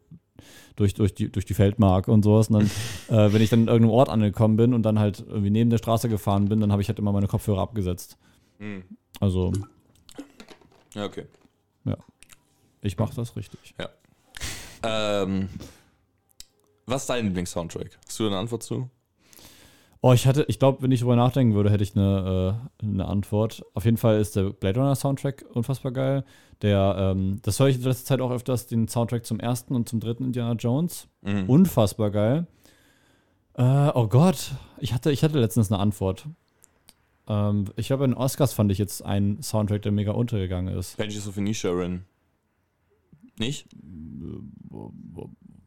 durch, durch, die, durch die Feldmark und sowas. Und dann, äh, wenn ich dann in irgendeinem Ort angekommen bin und dann halt irgendwie neben der Straße gefahren bin, dann habe ich halt immer meine Kopfhörer abgesetzt. Hm. Also, Ja, okay. ich mache das richtig. Ähm, was ist dein Lieblings-Soundtrack? Hast du eine Antwort zu? Oh, ich hatte, ich glaube, wenn ich drüber nachdenken würde, hätte ich eine, äh, eine Antwort. Auf jeden Fall ist der Blade Runner Soundtrack unfassbar geil. Der, ähm, das höre ich in letzter Zeit auch öfters, den Soundtrack zum ersten und zum dritten Indiana Jones. Mhm. Unfassbar geil. Äh, oh Gott, ich hatte, ich hatte letztens eine Antwort. Ähm, ich glaube, in Oscars fand ich jetzt einen Soundtrack, der mega untergegangen ist. Benji's of Inisherin. Nicht? Boah,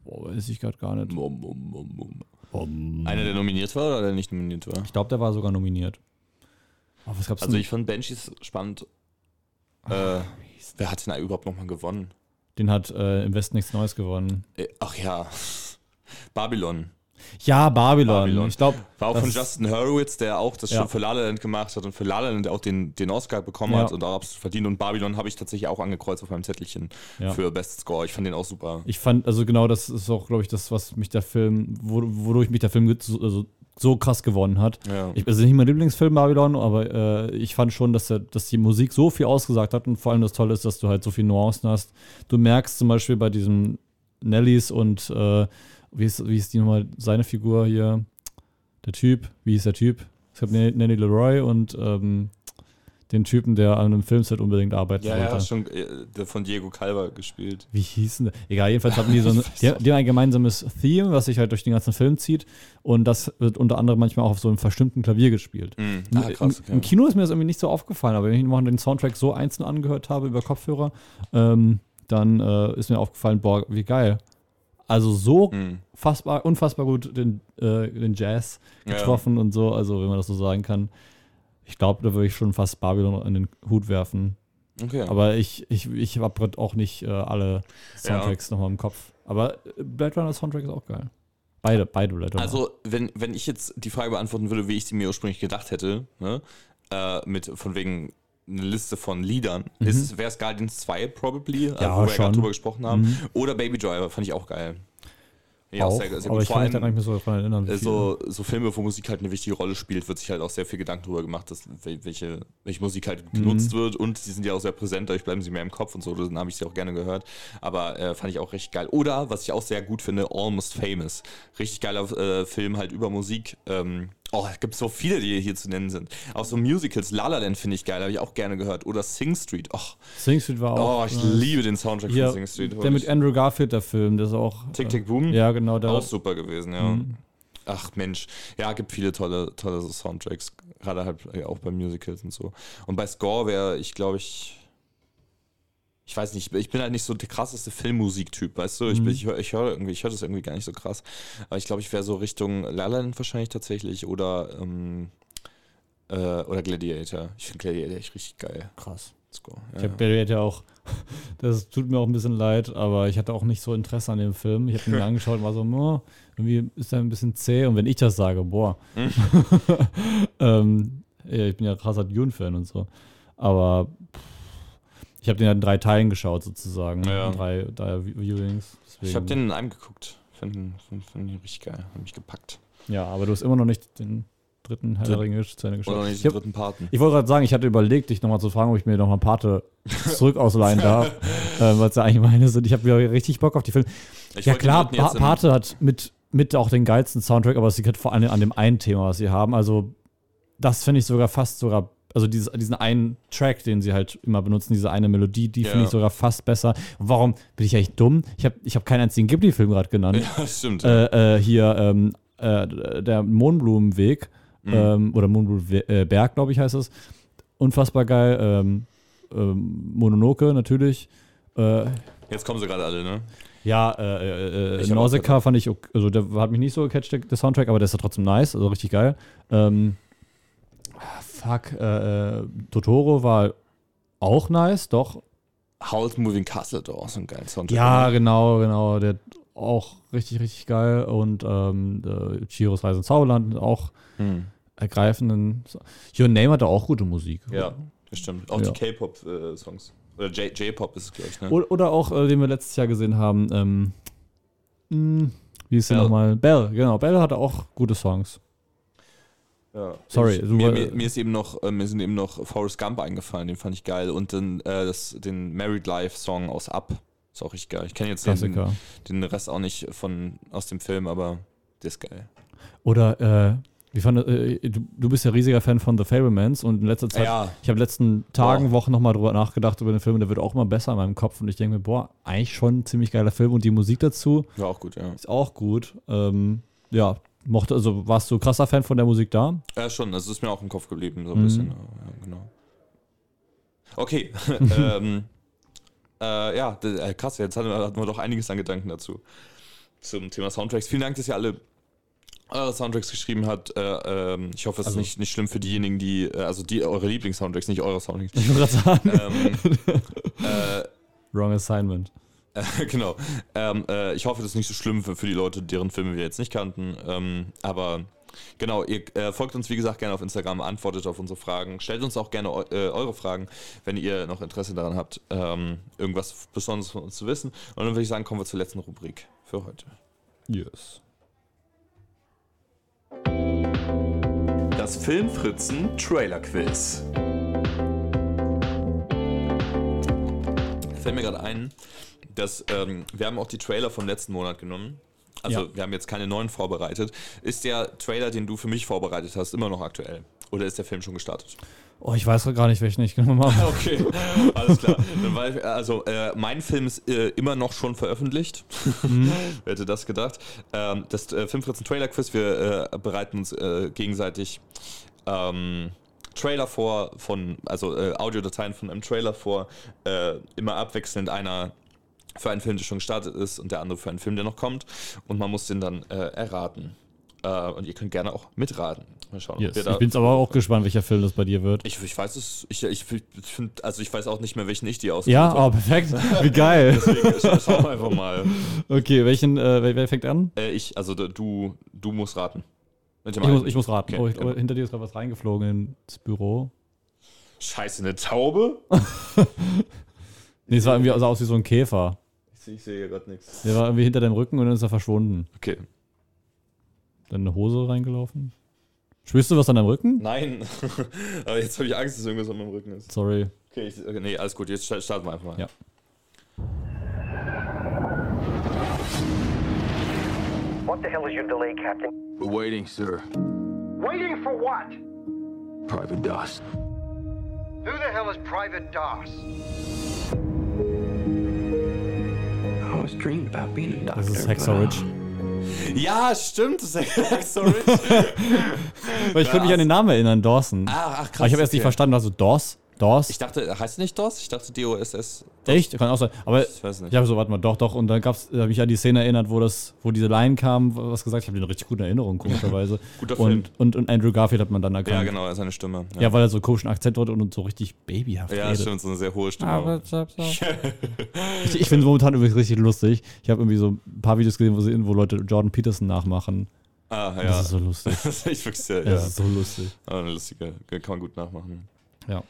weiß ich gerade gar nicht. Mum, mum. Um, Einer, der nominiert war oder der nicht nominiert war? ich glaube, der war sogar nominiert. Oh, was gab's Also denn? ich fand Benji's spannend. Äh, wer hat denn da überhaupt nochmal gewonnen? Den hat äh, im Westen nichts Neues gewonnen. Äh, Ach ja. Babylon. Ja, Babylon. Babylon. Ich glaube, War auch von Justin Hurwitz, der auch das Ja. schon für La La Land gemacht hat und für La La Land auch den, den Oscar bekommen Ja. hat und auch absolut verdient. Und Babylon habe ich tatsächlich auch angekreuzt auf meinem Zettelchen Ja. für Best Score. Ich fand den auch super. ich fand, also genau das ist auch, glaube ich, das, was mich der Film, wo, wodurch mich der Film so, also so krass gewonnen hat. Ich, also nicht mein Lieblingsfilm Babylon, aber äh, ich fand schon, dass, der, dass die Musik so viel ausgesagt hat und vor allem das Tolle ist, dass du halt so viele Nuancen hast. Du merkst zum Beispiel bei diesen Nellies und äh, wie, ist, wie ist die nochmal, seine Figur hier, der Typ, wie ist der Typ? Gab Nelly Nelly Leroy und ähm, den Typen, der an einem Filmset unbedingt arbeiten Ja, ja, schon äh, der von Diego Calva gespielt. Wie hießen der? Egal, jedenfalls haben die so ein, die, die haben ein gemeinsames Theme, was sich halt durch den ganzen Film zieht. Und das wird unter anderem manchmal auch auf so einem verstimmten Klavier gespielt. Mhm. Im- Ah, krass, Im, Im okay. Kino ist mir das irgendwie nicht so aufgefallen, aber wenn ich mal den Soundtrack so einzeln angehört habe über Kopfhörer, ähm, dann äh, ist mir aufgefallen, boah, wie geil. Also so Mhm. fassbar, unfassbar gut den, äh, den Jazz Ja. getroffen und so, also wenn man das so sagen kann. Ich glaube, da würde ich schon fast Babylon in den Hut werfen. Okay. Aber ich, ich, ich habe auch nicht äh, alle Soundtracks nochmal im Kopf. Aber äh, Blade Runner Soundtrack ist auch geil. Beide, beide Blade Runner. Also, wenn, wenn ich jetzt die Frage beantworten würde, wie ich sie mir ursprünglich gedacht hätte, ne, äh, mit von wegen eine Liste von Liedern, ist wäre es Guardians 2 probably, äh, Ja, wo wir schon. gerade drüber gesprochen haben, Mhm. oder Baby Driver, fand ich auch geil. Ja, auch, sehr, sehr aber gut. ich Vor kann mich da gar nicht mehr so daran erinnern. so, so Filme, wo Musik halt eine wichtige Rolle spielt, wird sich halt auch sehr viel Gedanken darüber gemacht, dass, wel- welche, welche Musik halt Mhm. genutzt wird und sie sind ja auch sehr präsent, dadurch bleiben sie mehr im Kopf und so, dann habe ich sie auch gerne gehört, aber äh, fand ich auch richtig geil. Oder, was ich auch sehr gut finde, Almost Famous. Richtig geiler äh, Film halt über Musik. Ähm, oh, es gibt so viele, die hier zu nennen sind. Auch so Musicals, La La Land finde ich geil, habe ich auch gerne gehört. Oder Sing Street. Oh, Sing Street war auch. oh ich äh, liebe den Soundtrack hier, von Sing Street. der mit Andrew Garfield, der Film, der ist auch. Tick äh, Tick Boom. Ja, genau. Der, Auch super gewesen, ja. Mhm. Ach Mensch, ja, gibt viele tolle, tolle so Soundtracks, gerade halt auch bei Musicals und so. Und bei Score wäre ich, glaube ich, ich weiß nicht, ich bin halt nicht so der krasseste Filmmusiktyp, weißt du? Ich, Mhm. bin- ich höre ich hör irgendwie, ich höre das irgendwie gar nicht so krass. Aber ich glaube, ich wäre so Richtung La La Land wahrscheinlich tatsächlich oder, ähm, äh, oder Gladiator. Ich finde Gladiator echt richtig geil. krass. Score. Ich Ja. habe Gladiator auch, das tut mir auch ein bisschen leid, aber ich hatte auch nicht so Interesse an dem Film. Ich habe ihn mir angeschaut und war so, oh, irgendwie ist er ein bisschen zäh. Und wenn ich das sage, boah. Hm. ähm, ja, ich bin ja krasser Dune-Fan und so. Aber pff, ich habe den ja in drei Teilen geschaut, sozusagen. Ja. In drei, drei Viewings. Deswegen- Ich habe den in einem geguckt. Finde find, find ihn richtig geil. Hat mich gepackt. Ja, aber du hast immer noch nicht den dritten Herr der Ringe zu Ende geschaut. Oder nicht Ich den hab- dritten Paten. Ich wollte gerade sagen, ich hatte überlegt, dich nochmal zu fragen, ob ich mir nochmal Pate zurück ausleihen darf, äh, weil es ja eigentlich meine sind. Ich habe wieder richtig Bock auf die Filme. Ich ja klar, pa Pate hat mit, mit auch den geilsten Soundtrack, aber es liegt halt vor allem an dem einen Thema, was sie haben. Also das finde ich sogar fast sogar, also dieses, diesen einen Track, den sie halt immer benutzen, diese eine Melodie, die finde Ja. ich sogar fast besser. Und warum bin ich eigentlich dumm? Ich habe ich hab keinen einzigen Ghibli-Film gerade genannt. Ja, stimmt. Äh, äh, hier ähm, äh, der Mohnblumenweg Mhm. ähm, oder Mohnblumenberg, glaube ich, heißt es. Unfassbar geil. Ähm, ähm, Mononoke natürlich. Äh, Jetzt kommen sie gerade alle, ne? ja, äh, äh, äh, Nausicaa fand ich, ok- also der hat mich nicht so gecatcht, der, Soundtrack, aber der ist ja trotzdem nice, also richtig geil. Ähm, fuck, äh, äh, Totoro war auch nice, doch. Howl's Moving Castle hat auch so einen geilen Soundtrack. Ja, oder? genau, genau, der auch richtig, richtig geil und ähm, äh, Chiros Reise ins Zauberland auch Hm. ergreifenden. Your Name hatte auch gute Musik. Ja, das stimmt. Auch Ja. die K-Pop-Songs. Oder J- J-Pop ist es, glaube ich, ne? Oder, oder auch, äh, den wir letztes Jahr gesehen haben, ähm, mh, wie ist der nochmal? Bell, genau. Bell hatte auch gute Songs. Ja. Sorry, Ich, mir, mir, mir ist eben noch, äh, mir sind eben noch Forrest Gump eingefallen, den fand ich geil. Und dann äh, das, den Married Life Song aus Up. Ist auch richtig geil. Ich kenne jetzt den, den Rest auch nicht von aus dem Film, aber der ist geil. Oder, äh, wie fand, äh, du, du bist ja riesiger Fan von The Fablemans und in letzter Zeit, Ja, ich habe letzten Tagen, Boah. Wochen nochmal drüber nachgedacht über den Film der wird auch immer besser in meinem Kopf und ich denke mir, boah, eigentlich schon ein ziemlich geiler Film und die Musik dazu war auch gut, ja. ist auch gut. Ähm, ja, mochte, also warst du krasser Fan von der Musik da? Ja, schon. Das ist mir auch im Kopf geblieben, so ein Mhm. bisschen. Ja, genau. Okay. ähm, äh, ja, äh, krass. Jetzt hatten wir, hatten wir doch einiges an Gedanken dazu. Zum Thema Soundtracks. Vielen Dank, dass ihr alle eure Soundtracks geschrieben habt. Äh, ähm, ich hoffe, es Also- ist nicht, nicht schlimm für diejenigen, die, äh, also die eure Lieblings-Soundtracks, nicht eure Soundtracks. Ich wollte gerade sagen. ähm, äh, Wrong Assignment. Äh, genau. Ähm, äh, ich hoffe, das ist nicht so schlimm für, für die Leute, deren Filme wir jetzt nicht kannten. Ähm, aber genau, ihr äh, folgt uns wie gesagt gerne auf Instagram, antwortet auf unsere Fragen, stellt uns auch gerne eu äh, eure Fragen, wenn ihr noch Interesse daran habt, ähm, irgendwas Besonderes von uns zu wissen. Und dann würde ich sagen, kommen wir zur letzten Rubrik für heute. Yes. Das Filmfritzen Trailer Quiz. Fällt mir gerade ein, dass ähm, wir haben auch die Trailer vom letzten Monat genommen. Also Ja. wir haben jetzt keine neuen vorbereitet. Ist der Trailer, den du für mich vorbereitet hast, immer noch aktuell? Oder ist der Film schon gestartet? Oh, ich weiß gar nicht, welchen ich genommen habe. Okay, alles klar. Ich, also äh, mein Film ist äh, immer noch schon veröffentlicht. Wer hätte das gedacht? Ähm, das äh, Filmfritzen Trailer Quiz, wir äh, bereiten uns äh, gegenseitig ähm, Trailer vor von, also äh, Audiodateien von einem Trailer vor, äh, immer abwechselnd einer für einen Film, der schon gestartet ist und der andere für einen Film, der noch kommt. Und man muss den dann äh, erraten. Äh, und ihr könnt gerne auch mitraten. Mal schauen, Yes. Ich bin aber auch gespannt, welcher Film das bei dir wird. ich, ich weiß es, ich, ich finde, also ich weiß auch nicht mehr, welchen ich dir Ja, ausgesucht oh, perfekt. Wie geil. Deswegen scha- schauen wir einfach mal. Okay, welchen, äh, wer, wer fängt an? Äh, ich, also du, du musst raten. Ich muss, ich muss raten. Okay, oh, ich, genau. oh, hinter dir ist gerade was reingeflogen ins Büro. Scheiße, eine Taube? Nee, es war irgendwie sah aus wie so ein Käfer. Ich sehe seh hier gerade nichts. Der war irgendwie hinter deinem Rücken und dann ist er verschwunden. Okay. Dann eine Hose reingelaufen. Spürst du was an deinem Rücken? Nein. Aber jetzt habe ich Angst, dass irgendwas an meinem Rücken ist. Sorry. Okay, ich, okay nee, alles gut. Jetzt sta- starten wir einfach mal. Ja. What the hell is your delay, Captain? We're waiting, sir. Waiting for what? Private DOS. Who the hell is Private Doss? Das ist but, Hexer uh, Rich. Ja, stimmt. Das ist. Weil ich könnte mich an den Namen erinnern, Dawson. ah, ach, krass. Aber ich habe erst nicht okay. verstanden, also Dawes? Dawes? Ich dachte, heißt nicht DOS? Ich dachte DOSS. Echt? Kann auch sein. Aber Ich weiß nicht. ich habe so, warte mal, doch, doch. Und dann gab's, da habe ich an die Szene erinnert, wo das, wo diese Line kam, was gesagt, ich habe die eine richtig gute Erinnerung, komischerweise. Guter Film. und, und, und Andrew Garfield hat man dann erkannt. Ja, genau, seine Stimme. Ja, weil er so einen komischen Akzent hat und so richtig babyhaft Ja, redet. stimmt, so eine sehr hohe Stimme. Aber ich ich finde es momentan übrigens richtig lustig. Ich habe irgendwie so ein paar Videos gesehen, wo, sie, wo Leute Jordan Peterson nachmachen. ah, ja. Das ist so lustig. Das ist echt wirklich sehr, ja. Das ist so lustig. Aber eine lustige, kann man gut nachmachen. Ja.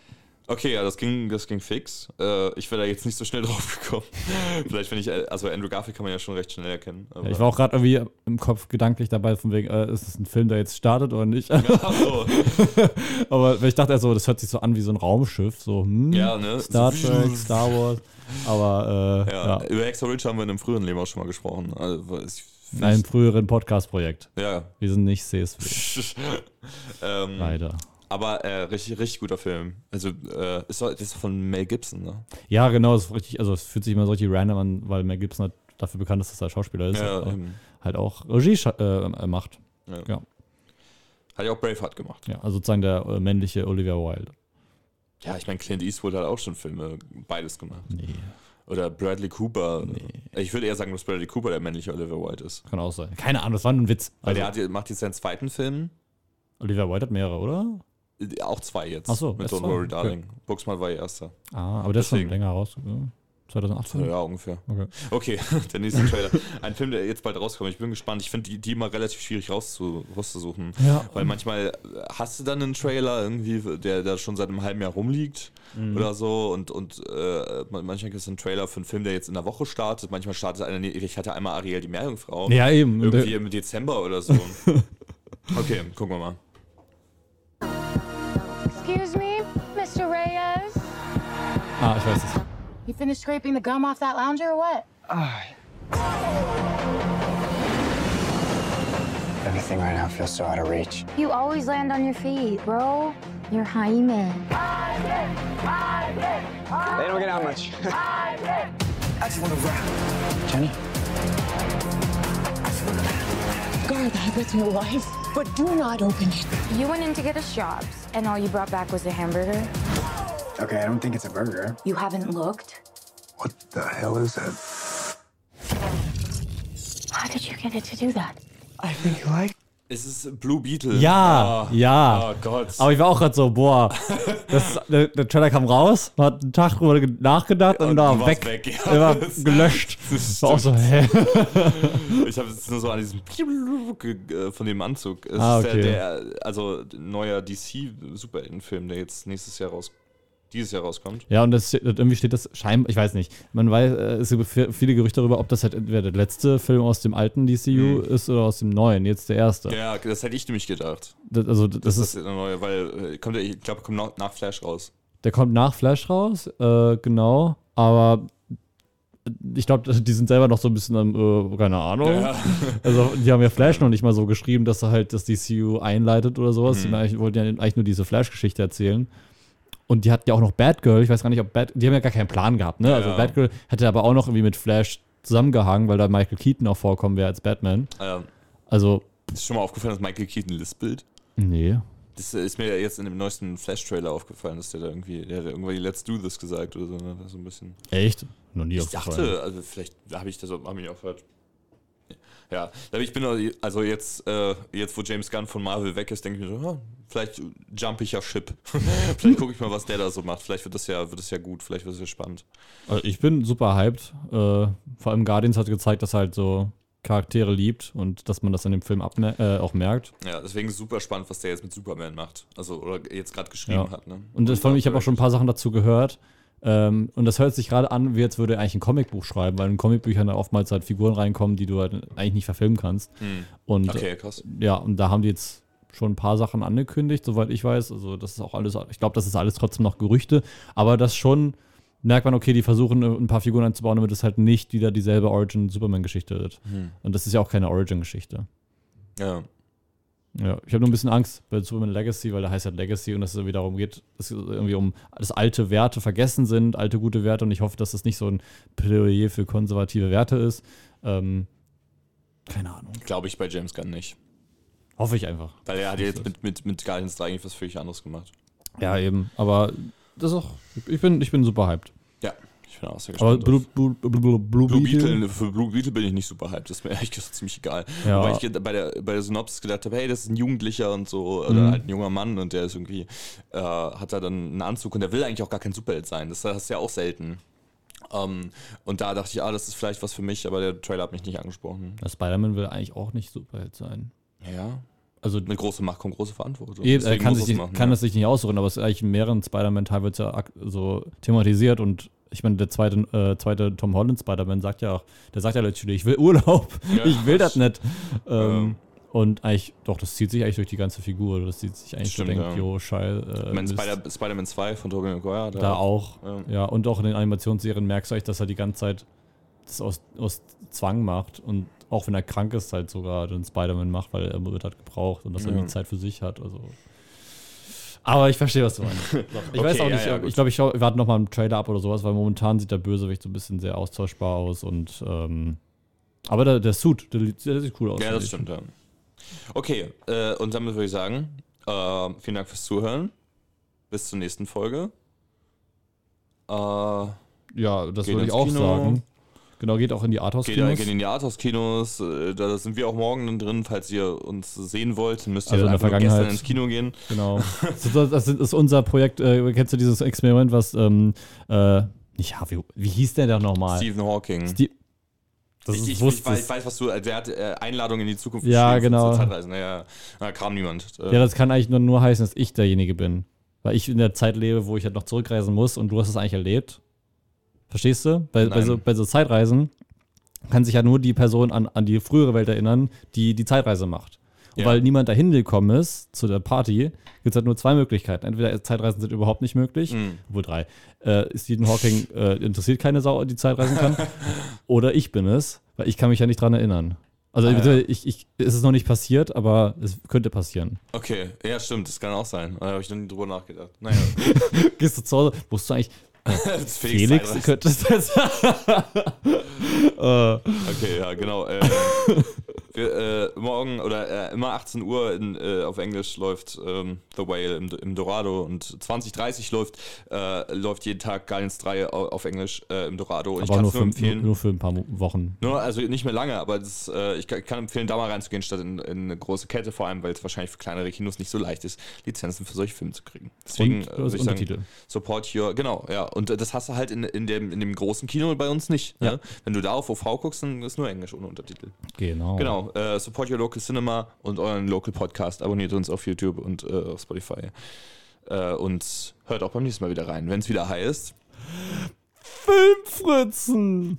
Okay, ja, das ging, das ging fix. Äh, ich wäre da jetzt nicht so schnell drauf gekommen. Vielleicht, wenn ich, äh, also Andrew Garfield kann man ja schon recht schnell erkennen. Aber Ja, ich war auch gerade irgendwie im Kopf gedanklich dabei, von wegen, äh, ist es ein Film, der jetzt startet oder nicht? Ach so. Aber ich dachte so, das hört sich so an wie so ein Raumschiff, so, hm, Ja, ne? Star Trek, Star Wars. Aber äh, Ja, ja, über Hexer Ridge haben wir in einem früheren Leben auch schon mal gesprochen. Also, ich, in einem früheren Podcast-Projekt. ja. Wir sind nicht CSW, ähm, leider. Aber äh, richtig, richtig guter Film. Also, äh, ist das ist von Mel Gibson, ne? Ja, genau, ist richtig, also es fühlt sich immer so richtig random an, weil Mel Gibson halt dafür bekannt ist, dass er Schauspieler ist. Ja, eben. halt auch Regie scha- äh, macht. Ja. Ja. Hat ja auch Braveheart gemacht. Ja, also sozusagen der äh, männliche Olivia Wilde. Ja, ich meine, Clint Eastwood hat auch schon Filme beides gemacht. Nee, Oder Bradley Cooper. Ich würde eher sagen, dass Bradley Cooper der männliche Oliver White ist. kann auch sein. Keine Ahnung, das war nur ein Witz. Weil Also, der hat, macht jetzt seinen zweiten Film. Olivia Wilde hat mehrere, oder? Äh, Auch zwei jetzt. Ach so, Mit Don't? Worry Okay. Darling. Booksmart war ihr erster. Ah, aber der ist schon länger raus. Ja. 2018. Ja, ungefähr. Okay. Okay, der nächste Trailer. Ein Film, der jetzt bald rauskommt. Ich bin gespannt. Ich finde die, die immer relativ schwierig rauszu, rauszusuchen. Ja. Weil manchmal hast du dann einen Trailer irgendwie, der da schon seit einem halben Jahr rumliegt Mhm. oder so. Und, und äh, man- manchmal ist ein Trailer für einen Film, der jetzt in der Woche startet. Manchmal startet einer, ich hatte einmal Ariel die Meerjungfrau. Ja, eben. Irgendwie im Dezember oder so. Okay, gucken wir mal. Ah, ich weiß es. You finished scraping the gum off that lounger or what? Ah. Everything right now feels so out of reach. You always land on your feet, bro. You're Jaime. They don't get out much. I just want to rap. Jenny? Guard that with your life, but do not open it. You went in to get us jobs, and all you brought back was a hamburger? Okay, I don't think it's a burger. You haven't looked? What the hell is that? How did you get it to do that? I think you like. Es ist Blue Beetle. Ja, Ah, ja. Oh Gott. Aber ich war auch gerade so, boah, das, der, der Trailer kam raus, man hat einen Tag drüber ge- nachgedacht und, Und war's weg. weg, ja. Er war gelöscht. das war auch so, hä? Ich habe jetzt nur so an diesem ge- von dem Anzug. Es Ah, ist okay. der, der, also neuer DC-Superheldenfilm, der jetzt nächstes Jahr raus, dieses Jahr rauskommt. Ja, und das, irgendwie steht das scheinbar, ich weiß nicht. Man weiß, äh, es gibt vi- viele Gerüchte darüber, ob das halt entweder der letzte Film aus dem alten DCU ist oder aus dem neuen, jetzt der erste. Mhm. Ja, das hätte ich nämlich gedacht. Das, also, das, Das, ist, ist der neue, weil äh, kommt ich glaube, kommt nach, nach Flash raus. der kommt nach Flash raus, äh, genau, aber ich glaube, die sind selber noch so ein bisschen am, äh, keine Ahnung. Ja. Also, die haben ja Flash noch nicht mal so geschrieben, dass er halt das DCU einleitet oder sowas. Mhm. Die eigentlich- wollten ja eigentlich nur diese Flash-Geschichte erzählen. Und die hatten ja auch noch Batgirl. Ich weiß gar nicht, ob Bat die haben ja gar keinen Plan gehabt, ne? Also Ja. Batgirl hätte aber auch noch irgendwie mit Flash zusammengehangen, weil da Michael Keaton auch vorkommen wäre als Batman. Ähm, Also, ist schon mal aufgefallen, dass Michael Keaton lispelt? nee. Das ist mir jetzt in dem neuesten Flash-Trailer aufgefallen, dass der da irgendwie, der hat irgendwie Let's Do This gesagt oder so, ne? so ein bisschen. Echt? Noch nie Ich aufgefallen. dachte, also vielleicht habe ich das hab ich auch gehört. Ja, ich bin also- jetzt, äh, jetzt wo James Gunn von Marvel weg ist, denke ich mir so, ah, vielleicht jump ich ja Ship. vielleicht gucke ich mal, was der da so macht. Vielleicht wird das ja, wird das ja gut, vielleicht wird es ja spannend. Also ich bin super hyped. Äh, vor allem Guardians hat gezeigt, dass er halt so Charaktere liebt und dass man das in dem Film äh, auch merkt. Ja, deswegen ist super spannend, was der jetzt mit Superman macht. Also, oder jetzt gerade geschrieben Ja. hat. Ne? Und das, vor allem, ich habe auch schon ein paar Sachen dazu gehört. Ähm, und das hört sich gerade an, wie jetzt würde er eigentlich ein Comicbuch schreiben, weil in Comicbüchern oftmals halt Figuren reinkommen, die du halt eigentlich nicht verfilmen kannst. Und Hm. Okay, krass. ja, und da haben die jetzt schon ein paar Sachen angekündigt, soweit ich weiß. Also das ist auch alles, ich glaube, das ist alles trotzdem noch Gerüchte, aber das schon merkt man, okay, die versuchen äh, ein paar Figuren einzubauen, damit es halt nicht wieder dieselbe Origin-Superman-Geschichte wird. Hm. Und das ist ja auch keine Origin-Geschichte. Ja. Ja, ich habe nur ein bisschen Angst bei Superman Legacy, weil da heißt halt Legacy und dass es irgendwie darum geht, dass irgendwie um dass alte Werte vergessen sind, alte gute Werte und ich hoffe, dass das nicht so ein Plädoyer für konservative Werte ist. Ähm, keine Ahnung. Glaube ich bei James Gunn nicht. Hoffe ich einfach. Weil er hat ja jetzt mit, mit, mit Guardians 3 eigentlich was völlig anderes gemacht. Ja, eben. Aber das ist auch, ich bin, ich bin super hyped. Ich bin auch sehr Aber gespannt. Blue, Blue, Blue, Blue, Blue Beetle, Beetle, für Blue Beetle bin ich nicht super hyped. Das ist mir ehrlich gesagt ziemlich egal. Ja. Wobei ich bei der, bei der Synopsis gedacht habe, hey, das ist ein Jugendlicher und so, oder Mhm. halt ein junger Mann und der ist irgendwie, äh, hat da dann einen Anzug und der will eigentlich auch gar kein Superheld sein. Das ist ja auch selten. Ähm, und da dachte ich, ah, das ist vielleicht was für mich, aber der Trailer hat mich nicht angesprochen. Spider-Man will eigentlich auch nicht Superheld sein. Ja. Also Mit großer Macht kommt große Verantwortung. Er kann, sich machen, kann ja. es sich nicht aussuchen, aber es ist eigentlich in mehreren ja ak- so thematisiert und ich meine, der zweite, äh, zweite Tom Holland Spider-Man sagt ja auch, der sagt ja literally, ich will Urlaub, Ja. ich will das nicht. Ähm, Und eigentlich, doch, das zieht sich eigentlich durch die ganze Figur, das zieht sich eigentlich Stimmt, so denkt, ja. jo, scheiße. Äh, Ich meine. Spider- Spider-Man 2 von Tobey Maguire. da auch. Ja. Ja. und auch in den Animationsserien merkst du eigentlich, dass er die ganze Zeit das aus, aus Zwang macht und auch wenn er krank ist, halt sogar den Spider-Man macht, weil er wird halt gebraucht und dass er Ja. nie Zeit für sich hat. Also. Aber ich verstehe, was du meinst. Ich weiß Okay, auch ja, nicht, ja, gut. ich glaube, ich warten nochmal einen Trailer ab oder sowas, weil momentan sieht der Bösewicht so ein bisschen sehr austauschbar aus und ähm, aber der, der Suit, der, der sieht cool aus. Ja, das stimmt, ja. Okay, äh, und damit würde ich sagen, äh, vielen Dank fürs Zuhören. Bis zur nächsten Folge. Äh, Ja, das würde ich auch Kino. sagen. Genau, geht auch in die geht, Arthouse-Kinos. geht in die Arthouse-Kinos. Äh, da sind wir auch morgen dann drin. Falls ihr uns sehen wollt, müsst ihr Also in der Vergangenheit. gestern ins Kino gehen. Genau. Das ist, unser Projekt. Äh, kennst du dieses Experiment, was, ähm, äh, nicht Harvey, wie hieß der da nochmal? Stephen Hawking. Stie- das ich, ist, ich, ich, weiß, ich weiß, was du. Der hat äh, Einladung in die Zukunft Ja, genau. Naja, da kam niemand. Äh, Ja, das kann eigentlich nur, nur heißen, dass ich derjenige bin. Weil ich in der Zeit lebe, wo ich halt noch zurückreisen muss und du hast es eigentlich erlebt. Verstehst du? Bei, bei, so, bei so Zeitreisen kann sich ja nur die Person an, an die frühere Welt erinnern, die die Zeitreise macht. Und Ja. weil niemand dahin gekommen ist zu der Party, gibt es halt nur zwei Möglichkeiten. Entweder Zeitreisen sind überhaupt nicht möglich, Mhm. obwohl drei. Äh, Stephen Hawking äh, interessiert keine Sau, die Zeitreisen kann. oder ich bin es, weil ich kann mich ja nicht dran erinnern. Also Ah, ja. ich, ich, es ist noch nicht passiert, aber es könnte passieren. Okay, ja, stimmt, das kann auch sein. Da habe ich noch nie drüber nachgedacht. Naja, Gehst du zu Hause, musst du eigentlich das Felix, Zeitreisen. könntest du jetzt. Okay, ja, genau. Äh, äh, morgen oder äh, immer 18 Uhr in, äh, auf Englisch läuft ähm, The Whale im, im Dorado und 2030 läuft, äh, läuft jeden Tag Guardians 3 au- auf Englisch äh, im Dorado. Und ich Aber kann nur es nur für, nur, empfehlen. nur für ein paar Wochen. Nur, also nicht mehr lange, aber das, äh, ich kann, kann empfehlen, da mal reinzugehen, statt in, in eine große Kette, vor allem, weil es wahrscheinlich für kleinere Kinos nicht so leicht ist, Lizenzen für solche Filme zu kriegen. Deswegen Und, äh, ich Untertitel. sagen, support your, genau, ja. Und das hast du halt in, in, dem, in dem großen Kino bei uns nicht. Ja. Ne? Wenn du da auf OV guckst, dann ist nur Englisch ohne Untertitel. Genau. Äh, support your local cinema und euren local Podcast. Abonniert uns auf YouTube und äh, auf Spotify. Äh, und hört auch beim nächsten Mal wieder rein, wenn es wieder heißt. Filmfritzen!